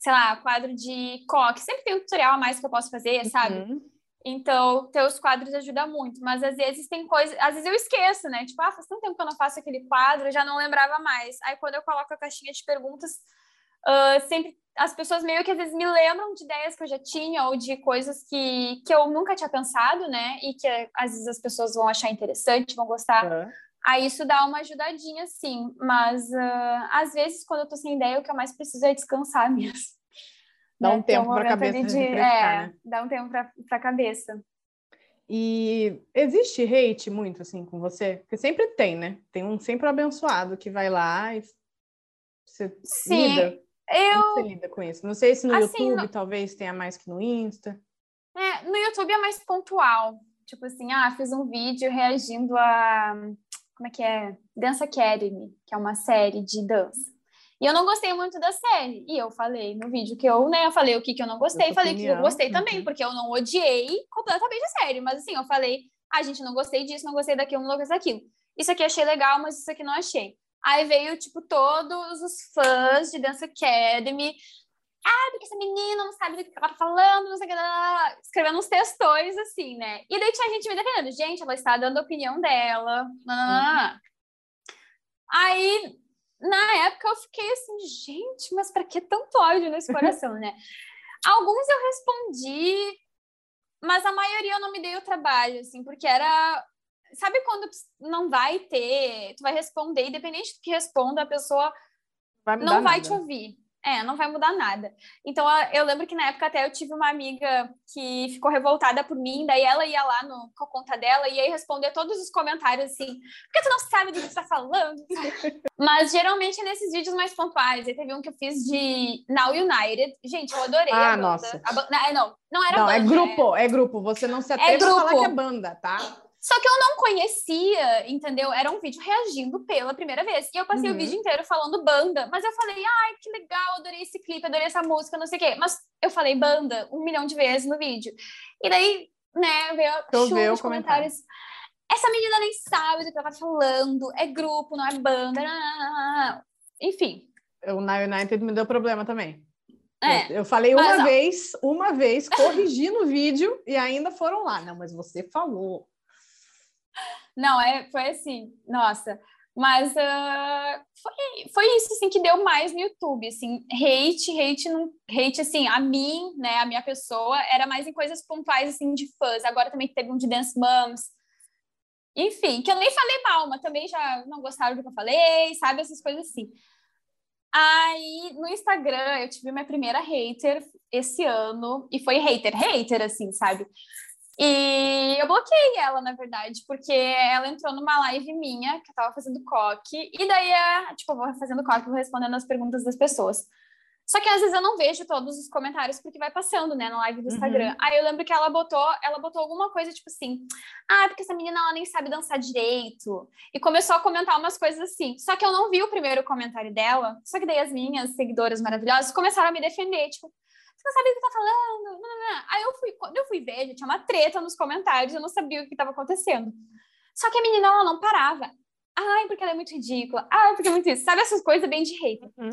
C: sei lá, quadro de coque, sempre tem um tutorial a mais que eu posso fazer, sabe? Uhum. Então, ter os quadros ajuda muito, mas às vezes tem coisa, às vezes eu esqueço, né? Tipo, ah, faz tanto tempo que eu não faço aquele quadro, eu já não lembrava mais. Aí quando eu coloco a caixinha de perguntas, uh, sempre as pessoas meio que às vezes me lembram de ideias que eu já tinha ou de coisas que, que eu nunca tinha pensado, né? E que às vezes as pessoas vão achar interessante, vão gostar. Uhum. Aí isso dá uma ajudadinha, sim. Mas uh, às vezes, quando eu tô sem ideia, o que eu mais preciso é descansar mesmo.
B: Dá um né? tempo um para a cabeça de, é, né?
C: dá um tempo para a cabeça.
B: E existe hate muito assim com você? Porque sempre tem, né? Tem um sempre abençoado que vai lá e você Sim, lida. Eu... Como você lida com isso? Não sei se no assim, YouTube no... talvez tenha mais que no Insta.
C: É, no YouTube é mais pontual. Tipo assim, ah, fiz um vídeo reagindo a como é que é? Dance Academy, que é uma série de dança. E eu não gostei muito da série. E eu falei no vídeo que eu, né, eu falei o que, que eu não gostei, falei opinião. que eu gostei também, uhum. porque eu não odiei completamente a série. Mas assim, eu falei, a ah, gente, não gostei disso, não gostei daquilo, não gostei daquilo. Isso aqui achei legal, mas isso aqui não achei. Aí veio, tipo, todos os fãs de Dance Academy. Ah, porque essa menina não sabe do que ela tá falando, não sei o que, escrevendo uns textões, assim, né? E daí tinha gente me defendendo. Gente, ela está dando a opinião dela. Uhum. Aí na época eu fiquei assim, gente, mas para que tanto ódio nesse coração, né? Alguns eu respondi, mas a maioria eu não me dei o trabalho, assim, porque era. Sabe quando não vai ter, tu vai responder, independente do que responda, a pessoa vai não vai nada. te ouvir. É, não vai mudar nada. Então, eu lembro que na época até eu tive uma amiga que ficou revoltada por mim, daí ela ia lá no, com a conta dela e aí responder todos os comentários assim, porque tu não sabe do que tu tá falando. Mas geralmente é nesses vídeos mais pontuais. Aí teve um que eu fiz de Now United. Gente, eu adorei
B: ah,
C: a banda.
B: nossa.
C: A, não, não era
B: não,
C: é
B: banda. É grupo, é... é grupo. Você não se atreve é grupo. a falar que é banda, tá?
C: Só que eu não conhecia, entendeu? Era um vídeo reagindo pela primeira vez. E eu passei uhum. o vídeo inteiro falando banda. Mas eu falei, ai, que legal, adorei esse clipe, adorei essa música, não sei o quê. Mas eu falei banda um milhão de vezes no vídeo. E daí, né, veio chuva de comentários. Essa menina nem sabe do que ela tá falando. É grupo, não é banda. Enfim.
B: O Na United me deu problema também. É, eu, eu falei uma mas, vez, uma vez, corrigi no vídeo e ainda foram lá. Não, mas você falou.
C: Não, é, foi assim, nossa. Mas uh, foi, foi isso, assim, que deu mais no YouTube, assim, hate, hate, não, hate, assim, a mim, né, a minha pessoa, era mais em coisas pontuais, assim, de fãs. Agora também teve um de Dance Moms, enfim, que eu nem falei mal, mas também já não gostaram do que eu falei, sabe, essas coisas assim. Aí, no Instagram, eu tive minha primeira hater esse ano, e foi hater, hater, assim, sabe? E eu bloqueei ela, na verdade, porque ela entrou numa live minha, que eu tava fazendo coque, e daí, é, tipo, eu vou fazendo coque, vou respondendo as perguntas das pessoas. Só que às vezes eu não vejo todos os comentários porque vai passando, né, na live do Instagram. Uhum. Aí eu lembro que ela botou, ela botou alguma coisa tipo assim: "Ah, porque essa menina ela nem sabe dançar direito". E começou a comentar umas coisas assim. Só que eu não vi o primeiro comentário dela. Só que daí as minhas seguidoras maravilhosas começaram a me defender, tipo: você não sabe o que tá falando. Aí eu fui, quando eu fui ver, já tinha uma treta nos comentários, eu não sabia o que estava acontecendo. Só que a menina, ela não parava. Ai, porque ela é muito ridícula. Ai, porque é muito isso. Sabe essas coisas bem de hater. Uhum.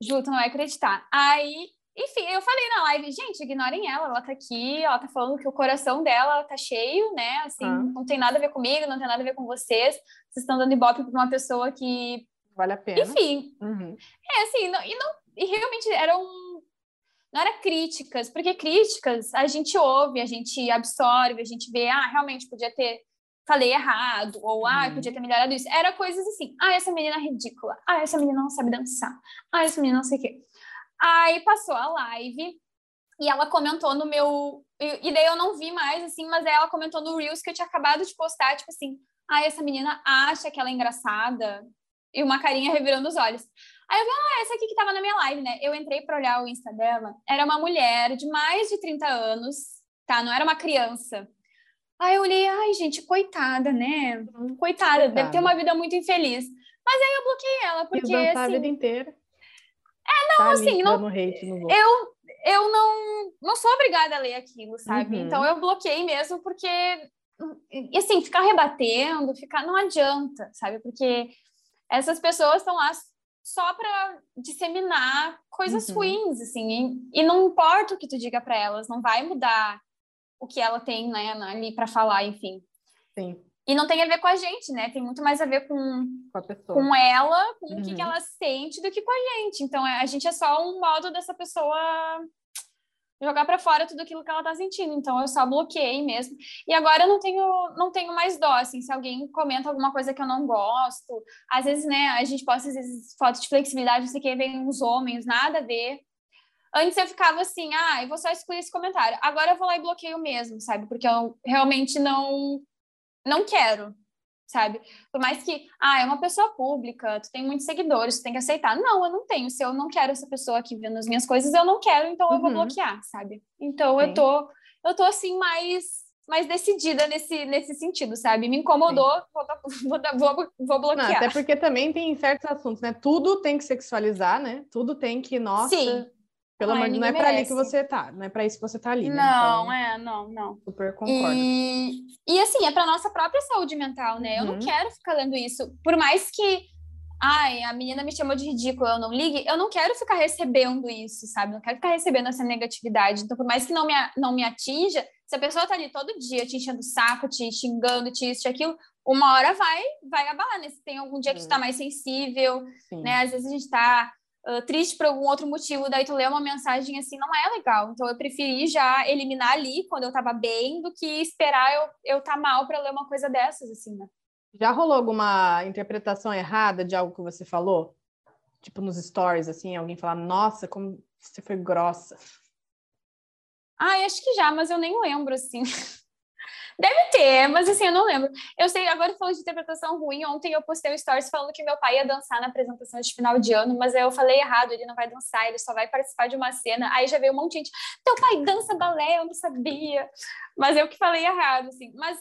C: Ju, tu não vai acreditar. Aí, enfim, eu falei na live, gente, ignorem ela, ela tá aqui, ela tá falando que o coração dela tá cheio, né? Assim, uhum. não tem nada a ver comigo, não tem nada a ver com vocês. Vocês estão dando ibope pra uma pessoa que.
B: Vale a pena.
C: Enfim. Uhum. É, assim, não, e, não, e realmente era um não era críticas, porque críticas a gente ouve, a gente absorve, a gente vê, ah, realmente podia ter falei errado, ou ah, uhum. podia ter melhorado isso. Era coisas assim, ah, essa menina é ridícula, ah, essa menina não sabe dançar, ah, essa menina não sei o quê. Aí passou a live e ela comentou no meu. E daí eu não vi mais, assim, mas ela comentou no Reels que eu tinha acabado de postar, tipo assim, ah, essa menina acha que ela é engraçada, e uma carinha revirando os olhos. Aí eu vi, ah, essa aqui que tava na minha live, né? Eu entrei para olhar o Insta dela, era uma mulher de mais de 30 anos, tá? Não era uma criança. Aí eu olhei, ai, gente, coitada, né? Coitada, coitada. deve ter uma vida muito infeliz. Mas aí eu bloqueei ela, porque assim... a
B: vida inteira.
C: É, não, tá assim, não... Hate no eu, eu não, não sou obrigada a ler aquilo, sabe? Uhum. Então eu bloqueei mesmo, porque... E assim, ficar rebatendo, ficar... Não adianta, sabe? Porque essas pessoas estão lá só para disseminar coisas uhum. ruins, assim, e, e, não importa o que tu diga para elas, não vai mudar o que ela tem, né, ali para falar, enfim.
B: Sim.
C: E não tem a ver com a gente, né? Tem muito mais a ver com,
B: Com
C: com ela, com o que,
B: Uhum.
C: que ela sente do que com a gente. Então, é- a gente é só um modo dessa pessoa jogar para fora tudo aquilo que ela tá sentindo. Então, eu só bloqueei mesmo. E agora eu não tenho, não tenho mais dó, assim, se alguém comenta alguma coisa que eu não gosto. Às vezes, né, a gente posta, às vezes, fotos de flexibilidade, não sei o que, vem uns homens, nada a ver. Antes eu ficava assim, ah, eu vou só excluir esse comentário. Agora eu vou lá e bloqueio mesmo, sabe? Porque eu realmente não não quero, sabe? Por mais que, ah, é uma pessoa pública, tu tem muitos seguidores, tu tem que aceitar. Não, eu não tenho. Se eu não quero essa pessoa aqui vendo as minhas coisas, eu não quero, então eu vou
B: Uhum.
C: bloquear, sabe? Então
B: Sim.
C: eu tô eu tô assim mais mais decidida nesse, nesse sentido, sabe? Me incomodou, vou, vou, vou, vou
B: Não,
C: bloquear.
B: até porque também tem certos assuntos, né? Tudo tem que sexualizar, né? Tudo tem que, nossa,
C: Sim.
B: Pelo amor de não é pra ali que você tá, não é pra isso que você tá ali, né?
C: Não,
B: Então,
C: é, não, não.
B: super concordo.
C: E, e assim, é para nossa própria saúde mental, né? Eu não
B: Uhum.
C: quero ficar lendo isso. Por mais que, ai, a menina me chamou de ridícula, eu não ligue, eu não quero ficar recebendo isso, sabe? Não quero ficar recebendo essa negatividade. Então, por mais que não me, não me atinja, se a pessoa tá ali todo dia te enchendo o saco, te xingando, te isso, te aquilo, uma hora vai, vai abalar, né? Se tem algum dia que tu tá mais sensível,
B: Sim.
C: né? Às vezes a gente tá triste por algum outro motivo, daí tu lê uma mensagem assim, não é legal. Então eu preferi já eliminar ali quando eu tava bem do que esperar eu, eu tá mal para ler uma coisa dessas, assim, né?
B: Já rolou alguma interpretação errada de algo que você falou? Tipo nos stories, assim, alguém falar, nossa, como você foi grossa.
C: Ah, acho que já, mas eu nem lembro, assim. Deve ter, mas assim, eu não lembro. Eu sei, agora falando de interpretação ruim, ontem eu postei um stories falando que meu pai ia dançar na apresentação de final de ano, mas eu falei errado, ele não vai dançar, ele só vai participar de uma cena. Aí já veio um monte de gente, teu pai dança balé, eu não sabia. Mas eu que falei errado, assim. Mas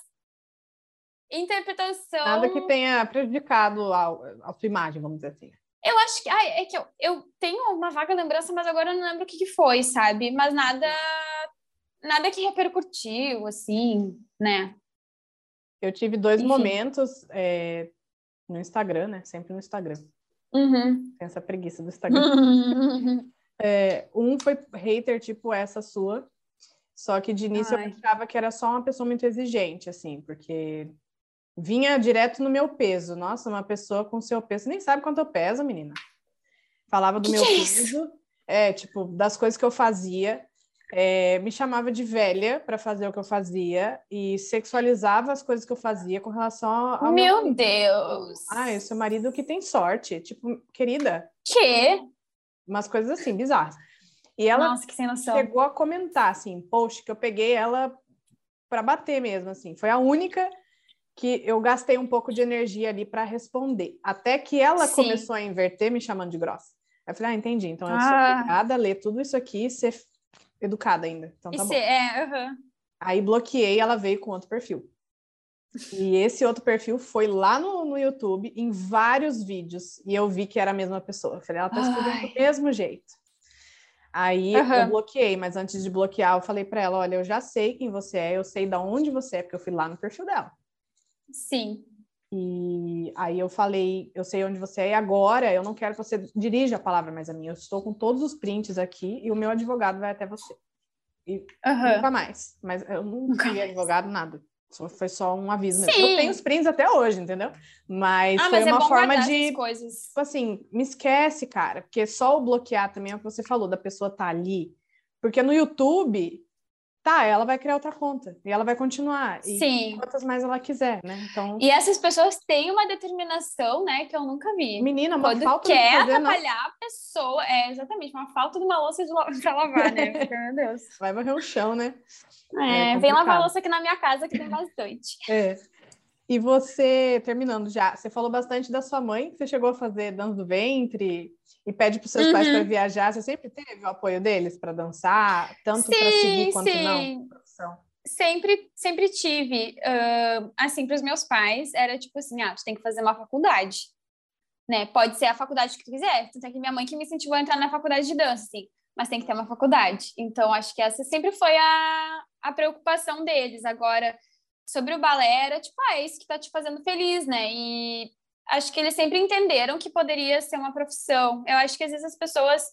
C: interpretação...
B: Nada que tenha prejudicado a, a sua imagem, vamos dizer assim.
C: Eu acho que. Ai, é que eu, eu tenho uma vaga lembrança, mas agora eu não lembro o que, que foi, sabe? Mas nada. Nada que repercutiu, assim, né?
B: Eu tive dois
C: Enfim.
B: momentos é, no Instagram, né? Sempre no Instagram.
C: Uhum.
B: Tem essa preguiça do Instagram. É, um foi hater, tipo essa sua. Só que de início
C: Ai.
B: eu achava que era só uma pessoa muito exigente, assim, porque vinha direto no meu peso. Nossa, uma pessoa com seu peso. Nem sabe quanto eu peso, menina. Falava do
C: Que
B: meu
C: que é
B: peso. É, tipo, das coisas que eu fazia. É, me chamava de velha para fazer o que eu fazia e sexualizava as coisas que eu fazia com relação ao
C: Meu
B: marido.
C: Deus!
B: Ah, seu marido que tem sorte. Tipo, querida,
C: Que?
B: umas coisas assim, bizarras. E ela
C: Nossa, que sem noção.
B: chegou a comentar, assim, post, que eu peguei ela para bater mesmo, assim. Foi a única que eu gastei um pouco de energia ali para responder. Até que ela
C: Sim.
B: começou a inverter, me chamando de grossa. Aí eu falei, ah, entendi. Então eu sou
C: Ah.
B: obrigada a ler tudo isso aqui ser educada ainda. Então tá bom.
C: é, aham.
B: Aí bloqueei, ela veio com outro perfil. E esse outro perfil foi lá no, no YouTube, em vários vídeos, e eu vi que era a mesma pessoa. Eu falei, ela tá escrevendo do mesmo jeito. Aí
C: Aham.
B: eu bloqueei, mas antes de bloquear, eu falei para ela: olha, eu já sei quem você é, eu sei de onde você é, porque eu fui lá no perfil dela.
C: Sim.
B: E aí eu falei, eu sei onde você é, e agora eu não quero que você dirija a palavra mais a mim. Eu estou com todos os prints aqui e o meu advogado vai até você.
C: Aham.
B: Nunca mais. Mas eu não
C: Nunca
B: fui advogado, nada. Só- Foi só um aviso mesmo. Eu tenho os prints até hoje, entendeu? Mas
C: Ah,
B: foi
C: mas é
B: uma
C: bom
B: forma de,
C: coisas.
B: tipo assim, me esquece, cara. Porque só o bloquear também é o que você falou, da pessoa tá ali. Porque no YouTube, tá, ela vai criar outra conta. E ela vai continuar. E
C: Sim.
B: quantas mais ela quiser, né? Então,
C: E essas pessoas têm uma determinação, né, que eu nunca vi.
B: menina, uma
C: Quando
B: falta de
C: quer
B: fazer, não.
C: atrapalhar a pessoa, é exatamente uma falta de uma louça de pra lavar, né? Porque, Meu Deus.
B: Vai varrer o chão, né?
C: É,
B: É
C: vem lavar a louça aqui na minha casa, que tem bastante.
B: É. E você, terminando já, você falou bastante da sua mãe, que você chegou a fazer dança do ventre e pede para os seus pais
C: Uhum.
B: para viajar. Você sempre teve o apoio deles para dançar, tanto para seguir quanto não? Profissão.
C: Sempre, sempre tive. ah, assim, para os meus pais, era tipo assim: ah, tu tem que fazer uma faculdade. Né? Pode ser a faculdade que tu quiser. Tanto é que minha mãe que me incentivou a entrar na faculdade de dança, assim. Mas tem que ter uma faculdade. Então, acho que essa sempre foi a, a preocupação deles. Agora, sobre o balé, era tipo, ah, é isso que tá te fazendo feliz, né? E acho que eles sempre entenderam que poderia ser uma profissão. Eu acho que às vezes as pessoas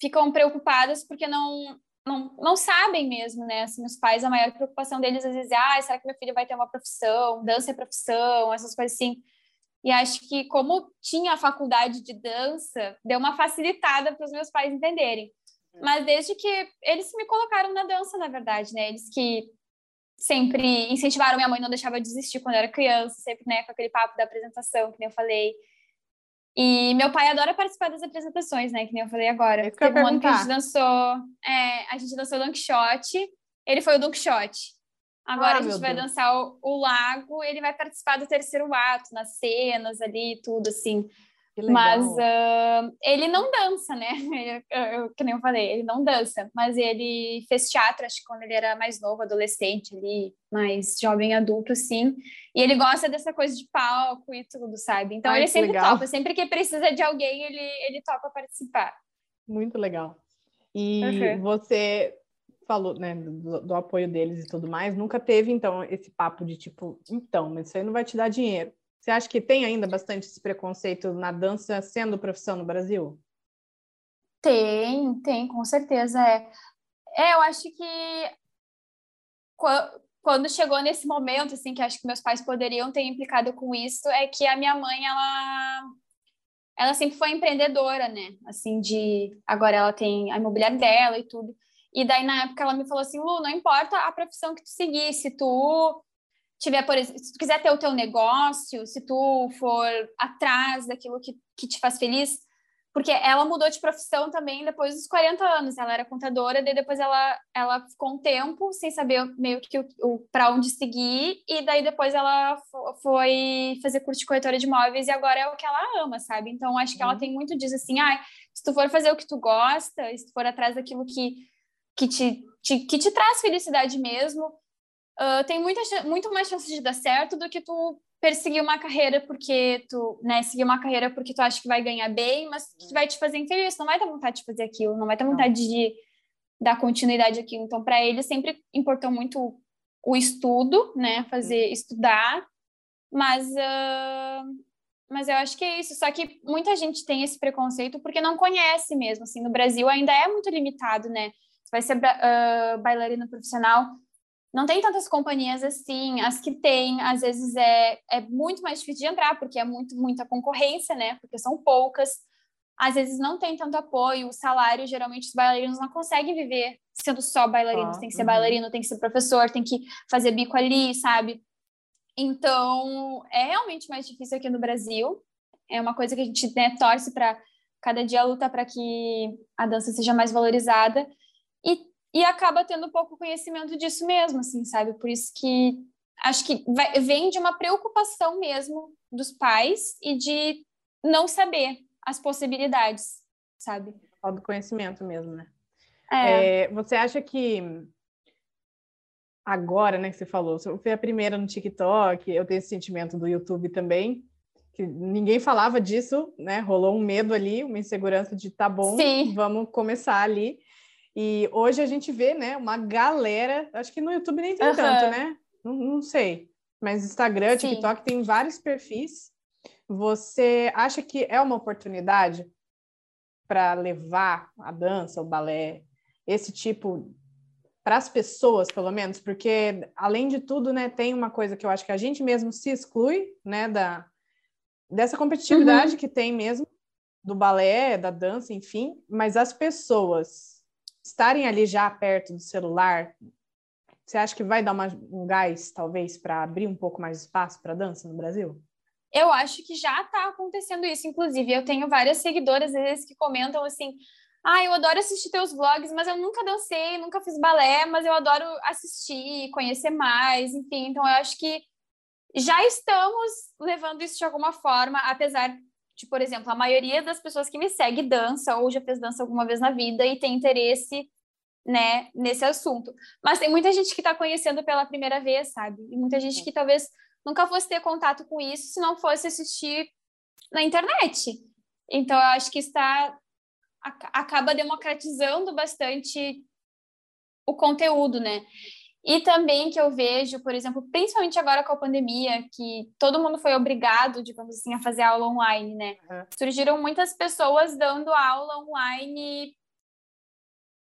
C: ficam preocupadas porque não não, não sabem mesmo, né? Assim, os pais, a maior preocupação deles às vezes é, ah, será que meu filho vai ter uma profissão? Dança é profissão, essas coisas assim. E acho que como tinha a faculdade de dança, deu uma facilitada para os meus pais entenderem. Uhum. Mas desde que eles me colocaram na dança, na verdade, né? Eles que sempre incentivaram minha mãe, não deixava de desistir quando eu era criança, sempre, né, com aquele papo da apresentação, que nem eu falei. E meu pai adora participar das apresentações, né? Que nem eu falei agora.
B: É Teve um ano que
C: a gente dançou. É, a gente dançou Don Quixote. Ele foi o Don Quixote. Agora ah, a gente vai Deus. dançar o, o, Lago. Ele vai participar do terceiro ato, nas cenas ali, tudo assim. Mas uh, ele não dança, né? Eu, eu, que nem eu falei, ele não dança. Mas ele fez teatro, acho que quando ele era mais novo, adolescente ali, mais jovem adulto, assim. E ele gosta dessa coisa de palco e tudo, sabe? Então Ai, ele sempre legal. topa. Sempre que precisa de alguém, ele, ele topa participar.
B: Muito legal. E uhum. você falou, né, do, do apoio deles e tudo mais. Nunca teve, então, esse papo de tipo, então, mas isso aí não vai te dar dinheiro você acha que tem ainda bastante esse preconceito na dança sendo profissão no Brasil?
C: Tem, tem, com certeza. É, é eu acho que quando chegou nesse momento, assim, que acho que meus pais poderiam ter implicado com isso, é que a minha mãe, ela, ela sempre foi empreendedora, né? Assim, de agora ela tem a imobiliária dela e tudo. E daí, na época, ela me falou assim, Lu, não importa a profissão que tu seguir, se tu tiver, por exemplo, se tu quiser ter o teu negócio, se tu for atrás daquilo que, que te faz feliz, porque ela mudou de profissão também depois dos 40 anos, ela era contadora, daí depois ela, ela ficou um tempo sem saber meio que o, o para onde seguir, e daí depois ela foi fazer curso de corretora de imóveis e agora é o que ela ama, sabe? Então acho que ela uhum. tem muito disso assim, ah, se tu for fazer o que tu gosta, se tu for atrás daquilo que, que, te, te que te traz felicidade mesmo, uh, tem muita, muito mais chance de dar certo do que tu perseguir uma carreira porque tu, né, seguir uma carreira porque tu acha que vai ganhar bem, mas que vai te fazer infeliz, não vai ter vontade de fazer aquilo, não vai ter vontade não. de dar continuidade aqui. Então, para ele sempre importou muito o estudo, né, fazer estudar, mas uh, mas eu acho que é isso. Só que muita gente tem esse preconceito porque não conhece mesmo. Assim, no Brasil ainda é muito limitado, né? Você vai ser uh, bailarina profissional, não tem tantas companhias assim, as que tem, às vezes é, é muito mais difícil de entrar, porque é muito, muita concorrência, né? Porque são poucas. Às vezes não tem tanto apoio, o salário, geralmente os bailarinos não conseguem viver sendo só bailarinos, ah, tem que ser uhum. bailarino, tem que ser professor, tem que fazer bico ali, sabe? Então, é realmente mais difícil aqui no Brasil. É uma coisa que a gente né, torce para cada dia luta para que a dança seja mais valorizada. E e acaba tendo pouco conhecimento disso mesmo, assim, sabe? Por isso que acho que vai, vem de uma preocupação mesmo dos pais e de não saber as possibilidades, sabe?
B: Falta do conhecimento mesmo, né?
C: É.
B: É, você acha que agora, né, que você falou, você foi a primeira no TikTok, eu tenho esse sentimento do YouTube também, que ninguém falava disso, né? Rolou um medo ali, uma insegurança de tá bom,
C: Sim.
B: vamos começar ali. E hoje a gente vê, né, uma galera, acho que no YouTube nem tem uhum. tanto, né? Não, não, sei. Mas Instagram, Sim. TikTok tem vários perfis. Você acha que é uma oportunidade para levar a dança, o balé, esse tipo para as pessoas, pelo menos, porque além de tudo, né, tem uma coisa que eu acho que a gente mesmo se exclui, né, da dessa competitividade uhum. que tem mesmo do balé, da dança, enfim, mas as pessoas estarem ali já perto do celular, você acha que vai dar uma, um gás, talvez, para abrir um pouco mais espaço para dança no Brasil?
C: Eu acho que já está acontecendo isso, inclusive. Eu tenho várias seguidoras, às vezes, que comentam assim: ah, eu adoro assistir teus vlogs, mas eu nunca dancei, nunca fiz balé, mas eu adoro assistir, conhecer mais, enfim. Então, eu acho que já estamos levando isso de alguma forma, apesar de, por exemplo, a maioria das pessoas que me segue dança ou já fez dança alguma vez na vida e tem interesse, né, nesse assunto. Mas tem muita gente que está conhecendo pela primeira vez, sabe? E muita gente que talvez nunca fosse ter contato com isso se não fosse assistir na internet. Então, eu acho que está acaba democratizando bastante o conteúdo, né? E também que eu vejo, por exemplo, principalmente agora com a pandemia, que todo mundo foi obrigado, digamos assim, a fazer aula online, né? Uhum. Surgiram muitas pessoas dando aula online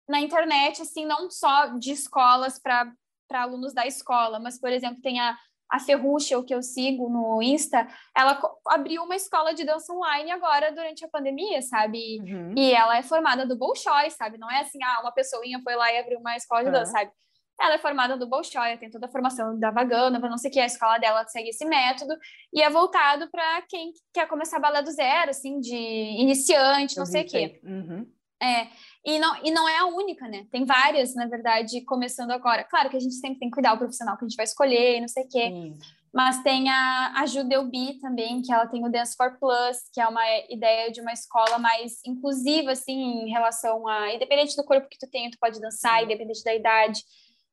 C: na internet, assim, não só de escolas para alunos da escola, mas, por exemplo, tem a, a Ferrucha, o que eu sigo no Insta, ela abriu uma escola de dança online agora durante a pandemia, sabe? Uhum. E ela é formada do Bolshoi, sabe? Não é assim, ah, uma pessoinha foi lá e abriu uma escola de dança, sabe? Ela é formada do Bolshoi, tem toda a formação da Vagana, não sei o que, a escola dela segue esse método, e é voltado para quem quer começar balé do zero, assim, de iniciante, não sei o quê. Uhum. É, e não, e não é a única, né? Tem várias, na verdade, começando agora. Claro que a gente sempre tem que cuidar do profissional que a gente vai escolher, não sei o quê. Sim. Mas tem a, a Judeubi também, que ela tem o Dance for Plus, que é uma ideia de uma escola mais inclusiva, assim, em relação a... Independente do corpo que tu tem, tu pode dançar, independente da idade.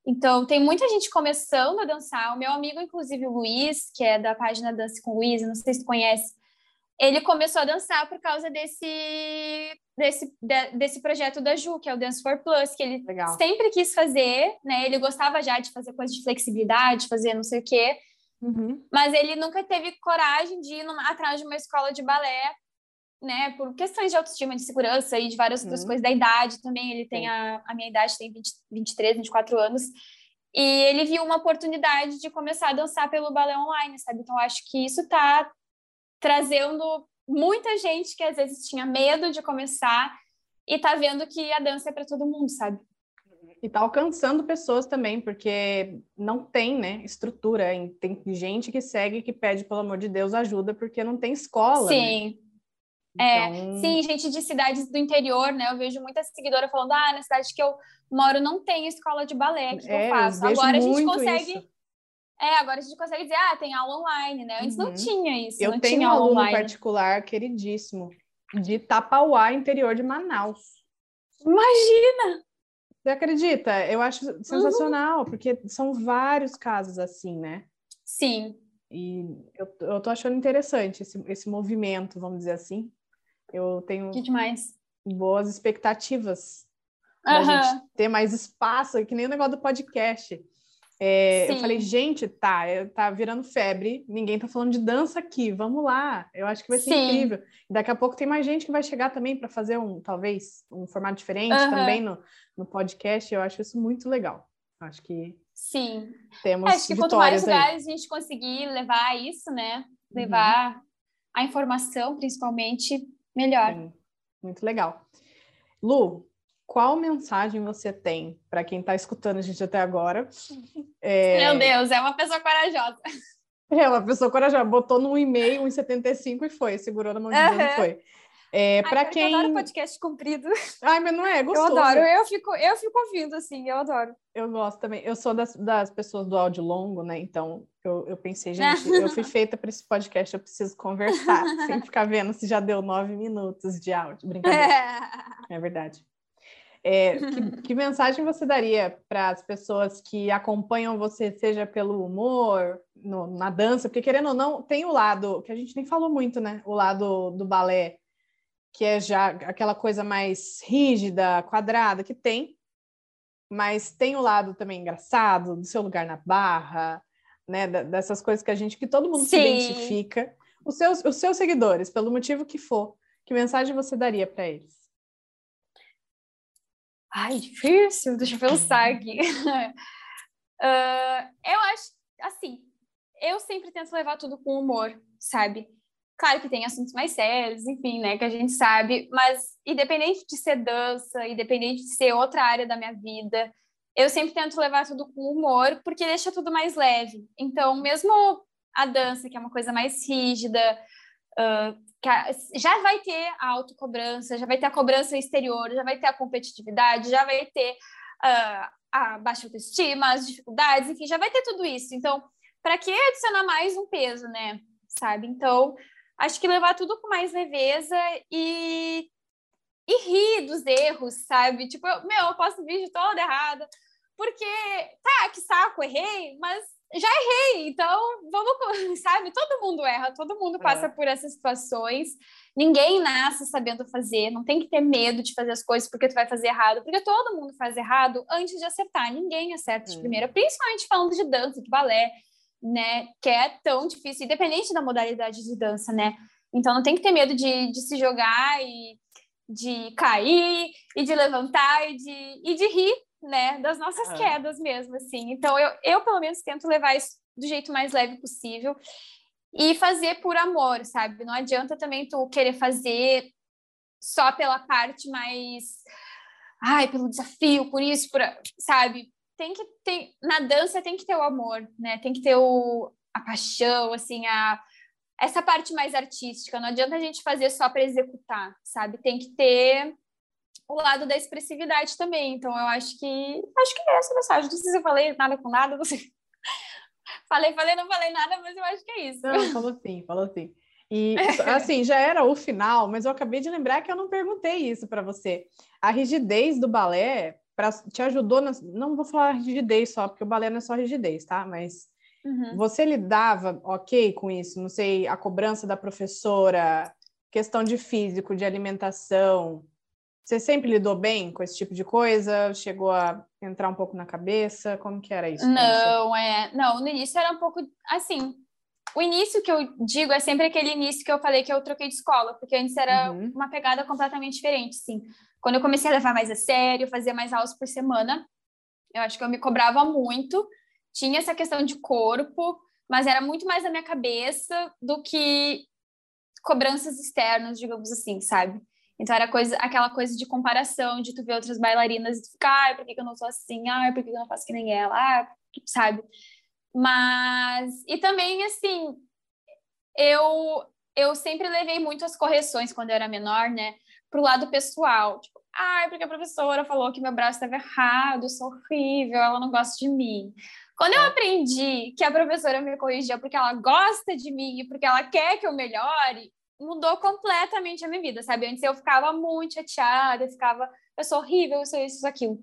C: Então, tem muita gente começando a dançar. O meu amigo, inclusive, o Luiz, que é da página Dance com Luiz, não sei se tu conhece, ele começou a dançar por causa desse, desse, de, desse projeto da Ju, que é o Dance for Plus, que ele Legal. sempre quis fazer, né? Ele gostava já de fazer coisas de flexibilidade, fazer não sei o quê, uhum. mas ele nunca teve coragem de ir numa, atrás de uma escola de balé né, por questões de autoestima, de segurança e de várias outras uhum. coisas, da idade também, ele tem a, a minha idade, tem 20, 23, 24 anos, e ele viu uma oportunidade de começar a dançar pelo balé online, sabe? Então, acho que isso está trazendo muita gente que às vezes tinha medo de começar e tá vendo que a dança é para todo mundo, sabe?
B: E tá alcançando pessoas também, porque não tem, né, estrutura. Tem gente que segue que pede, pelo amor de Deus, ajuda, porque não tem escola.
C: Né? Sim. Né? É, então... sim, gente de cidades do interior, né? Eu vejo muita seguidora falando: ah, na cidade que eu moro não tem escola de balé, que é, eu faço? Agora a gente consegue. Isso. É, agora a gente consegue dizer, ah, tem aula online, né? Antes uhum. não tinha isso.
B: Eu tenho um aluno online. particular queridíssimo de Tapauá, interior de Manaus.
C: Imagina!
B: Você acredita? Eu acho sensacional, uhum. porque são vários casos assim, né?
C: Sim.
B: E eu, eu tô achando interessante esse, esse movimento, vamos dizer assim. Eu tenho
C: que demais.
B: boas expectativas uhum. da gente ter mais espaço, que nem o negócio do podcast. É, eu falei, gente, tá, é, tá virando febre, ninguém tá falando de dança aqui, vamos lá, eu acho que vai ser Sim. incrível. Daqui a pouco tem mais gente que vai chegar também para fazer um, talvez, um formato diferente uhum. também no, no podcast, eu acho isso muito legal. Acho que
C: Sim.
B: Temos
C: Acho que quanto mais lugares aí. a gente conseguir levar isso, né? Levar uhum. a informação, principalmente, melhor. Sim.
B: Muito legal. Lu, qual mensagem você tem para quem está escutando a gente até agora?
C: É... Meu Deus, é uma pessoa corajosa.
B: É uma pessoa corajosa. Botou no e-mail 1,75 e foi, segurou na mão de Deus uhum. e foi. É, para quem.
C: Eu adoro podcast comprido.
B: Ai, mas não é, gostoso.
C: Eu adoro, eu fico, eu fico ouvindo, assim, eu adoro.
B: Eu gosto também. Eu sou das, das pessoas do áudio longo, né? Então eu, eu pensei, gente, eu fui feita para esse podcast, eu preciso conversar, sem ficar vendo se já deu nove minutos de áudio. Brincadeira. É, é verdade. É, que, que, mensagem você daria para as pessoas que acompanham você, seja pelo humor, no, na dança? Porque, querendo ou não, tem o lado, que a gente nem falou muito, né? O lado do balé que é já aquela coisa mais rígida, quadrada, que tem, mas tem o lado também engraçado, do seu lugar na barra, né? Dessas coisas que a gente, que todo mundo Sim. se identifica. Os seus, os seus seguidores, pelo motivo que for, que mensagem você daria para eles?
C: Ai, difícil, deixa eu pensar aqui. uh, eu acho, assim, eu sempre tento levar tudo com humor, sabe? Claro que tem assuntos mais sérios, enfim, né, que a gente sabe, mas independente de ser dança, independente de ser outra área da minha vida, eu sempre tento levar tudo com humor, porque deixa tudo mais leve. Então, mesmo a dança, que é uma coisa mais rígida, uh, já vai ter a autocobrança, já vai ter a cobrança exterior, já vai ter a competitividade, já vai ter uh, a baixa autoestima, as dificuldades, enfim, já vai ter tudo isso. Então, para que adicionar mais um peso, né? Sabe? Então, acho que levar tudo com mais leveza e, e rir dos erros, sabe? Tipo, eu, meu, eu posto vídeo todo errado, porque, tá, que saco, errei, mas já errei, então vamos, sabe? Todo mundo erra, todo mundo passa é. por essas situações. Ninguém nasce sabendo fazer, não tem que ter medo de fazer as coisas porque tu vai fazer errado, porque todo mundo faz errado antes de acertar. Ninguém acerta de primeira, principalmente falando de dança, de balé né? Que é tão difícil, independente da modalidade de dança, né? Então não tem que ter medo de, de se jogar e de cair e de levantar e de, e de rir, né? Das nossas uhum. quedas mesmo, assim. Então, eu, eu, pelo menos, tento levar isso do jeito mais leve possível e fazer por amor, sabe? Não adianta também tu querer fazer só pela parte mais ai, pelo desafio, por isso, por, sabe? Tem que ter na dança tem que ter o amor, né? Tem que ter o, a paixão, assim, a essa parte mais artística. Não adianta a gente fazer só para executar, sabe? Tem que ter o lado da expressividade também. Então eu acho que acho que é essa mensagem. Não sei se eu falei nada com nada, você falei, falei, não falei nada, mas eu acho que é isso.
B: Não, falou sim, falou sim. E assim, já era o final, mas eu acabei de lembrar que eu não perguntei isso para você. A rigidez do balé pra, te ajudou, na, não vou falar rigidez só, porque o balé não é só rigidez, tá? Mas uhum. você lidava ok com isso? Não sei, a cobrança da professora, questão de físico, de alimentação. Você sempre lidou bem com esse tipo de coisa? Chegou a entrar um pouco na cabeça? Como que era isso?
C: Não, é, não, no início era um pouco assim, o início que eu digo é sempre aquele início que eu falei que eu troquei de escola, porque antes era uhum. uma pegada completamente diferente, sim. Quando eu comecei a levar mais a sério, fazer mais aulas por semana, eu acho que eu me cobrava muito, tinha essa questão de corpo, mas era muito mais na minha cabeça do que cobranças externas, digamos assim, sabe? Então era coisa, aquela coisa de comparação, de tu ver outras bailarinas e tu ficar, ai, por que, eu não sou assim? Ai, por que, eu não faço que nem ela? Ah, sabe? Mas, e também, assim, eu, eu sempre levei muito as correções quando eu era menor, né? Pro lado pessoal. Tipo, ai, porque a professora falou que meu braço estava errado, eu sou horrível, ela não gosta de mim. Quando eu é. aprendi que a professora me corrigia porque ela gosta de mim e porque ela quer que eu melhore, mudou completamente a minha vida, sabe? Antes eu ficava muito chateada, eu ficava, eu sou horrível, eu sou isso, isso, aquilo.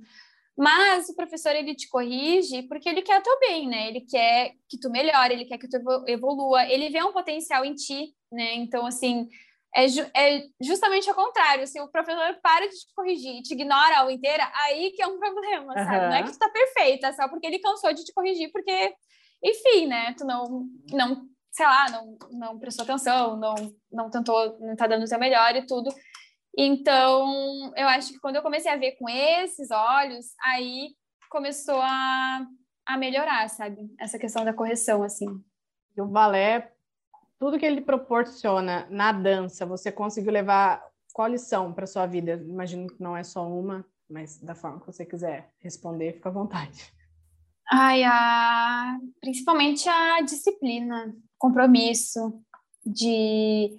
C: Mas o professor ele te corrige porque ele quer teu bem, né? Ele quer que tu melhore, ele quer que tu evolua, ele vê um potencial em ti, né? Então assim, é, ju é justamente ao contrário. Se o professor para de te corrigir e te ignora a aula inteira, aí que é um problema, sabe? Uhum. Não é que tu tá perfeita, é só porque ele cansou de te corrigir, porque, enfim, né? Tu não, não sei lá, não, não prestou atenção, não, não tentou, não tá dando o seu melhor e tudo. Então, eu acho que quando eu comecei a ver com esses olhos, aí começou a, a melhorar, sabe? Essa questão da correção, assim.
B: E o balé, tudo que ele proporciona na dança, você conseguiu levar qual lição para sua vida? Imagino que não é só uma, mas da forma que você quiser responder, fica à vontade.
C: Ai, a... principalmente a disciplina, compromisso, de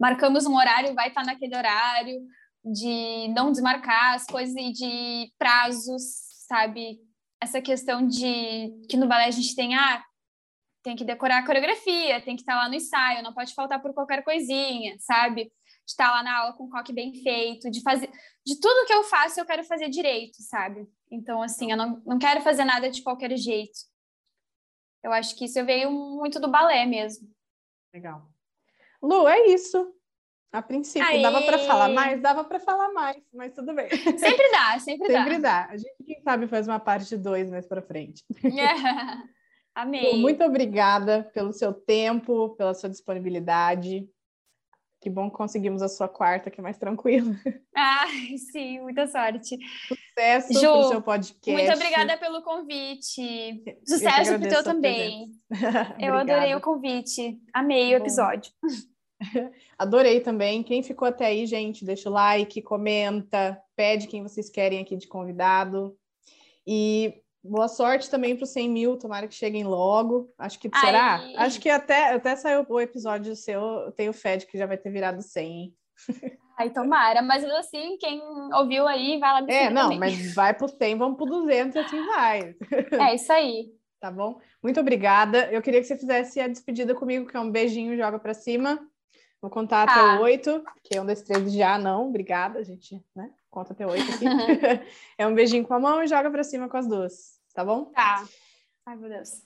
C: marcamos um horário, vai estar naquele horário, de não desmarcar as coisas e de prazos, sabe? Essa questão de que no balé a gente tem, ah, tem que decorar a coreografia, tem que estar lá no ensaio, não pode faltar por qualquer coisinha, sabe? De estar lá na aula com o coque bem feito, de fazer. De tudo que eu faço, eu quero fazer direito, sabe? Então, assim, eu não, não quero fazer nada de qualquer jeito. Eu acho que isso veio muito do balé mesmo.
B: Legal. Lu, é isso. A princípio, Aê. dava para falar mais, dava para falar mais, mas tudo bem.
C: Sempre dá, sempre,
B: dá. Sempre dá. A gente, quem sabe, faz uma parte dois mais para frente.
C: Yeah. Amei.
B: Muito obrigada pelo seu tempo, pela sua disponibilidade. Que bom que conseguimos a sua quarta, que é mais tranquila.
C: Ah, sim, muita sorte.
B: Sucesso Ju, pro seu podcast.
C: Muito obrigada pelo convite. Sucesso pro teu também. Eu adorei o convite. Amei o episódio.
B: Adorei também. Quem ficou até aí, gente, deixa o like, comenta, pede quem vocês querem aqui de convidado. E boa sorte também para os 100 mil, tomara que cheguem logo. Acho que será? Ai. Acho que até, até saiu o episódio seu, eu tenho fé de que já vai ter virado 100, hein?
C: Ai, tomara, mas assim, quem ouviu aí, vai lá
B: É, não, também. mas vai pro 100, vamos pro 200 e assim vai.
C: É, isso aí.
B: Tá bom? Muito obrigada. Eu queria que você fizesse a despedida comigo, que é um beijinho, joga para cima. Vou contar até ah. oito, que é um desses três já não, obrigada, gente, né? Conta até oito aqui. é um beijinho com a mão e joga para cima com as duas, tá bom?
C: Tá. Ai, meu Deus.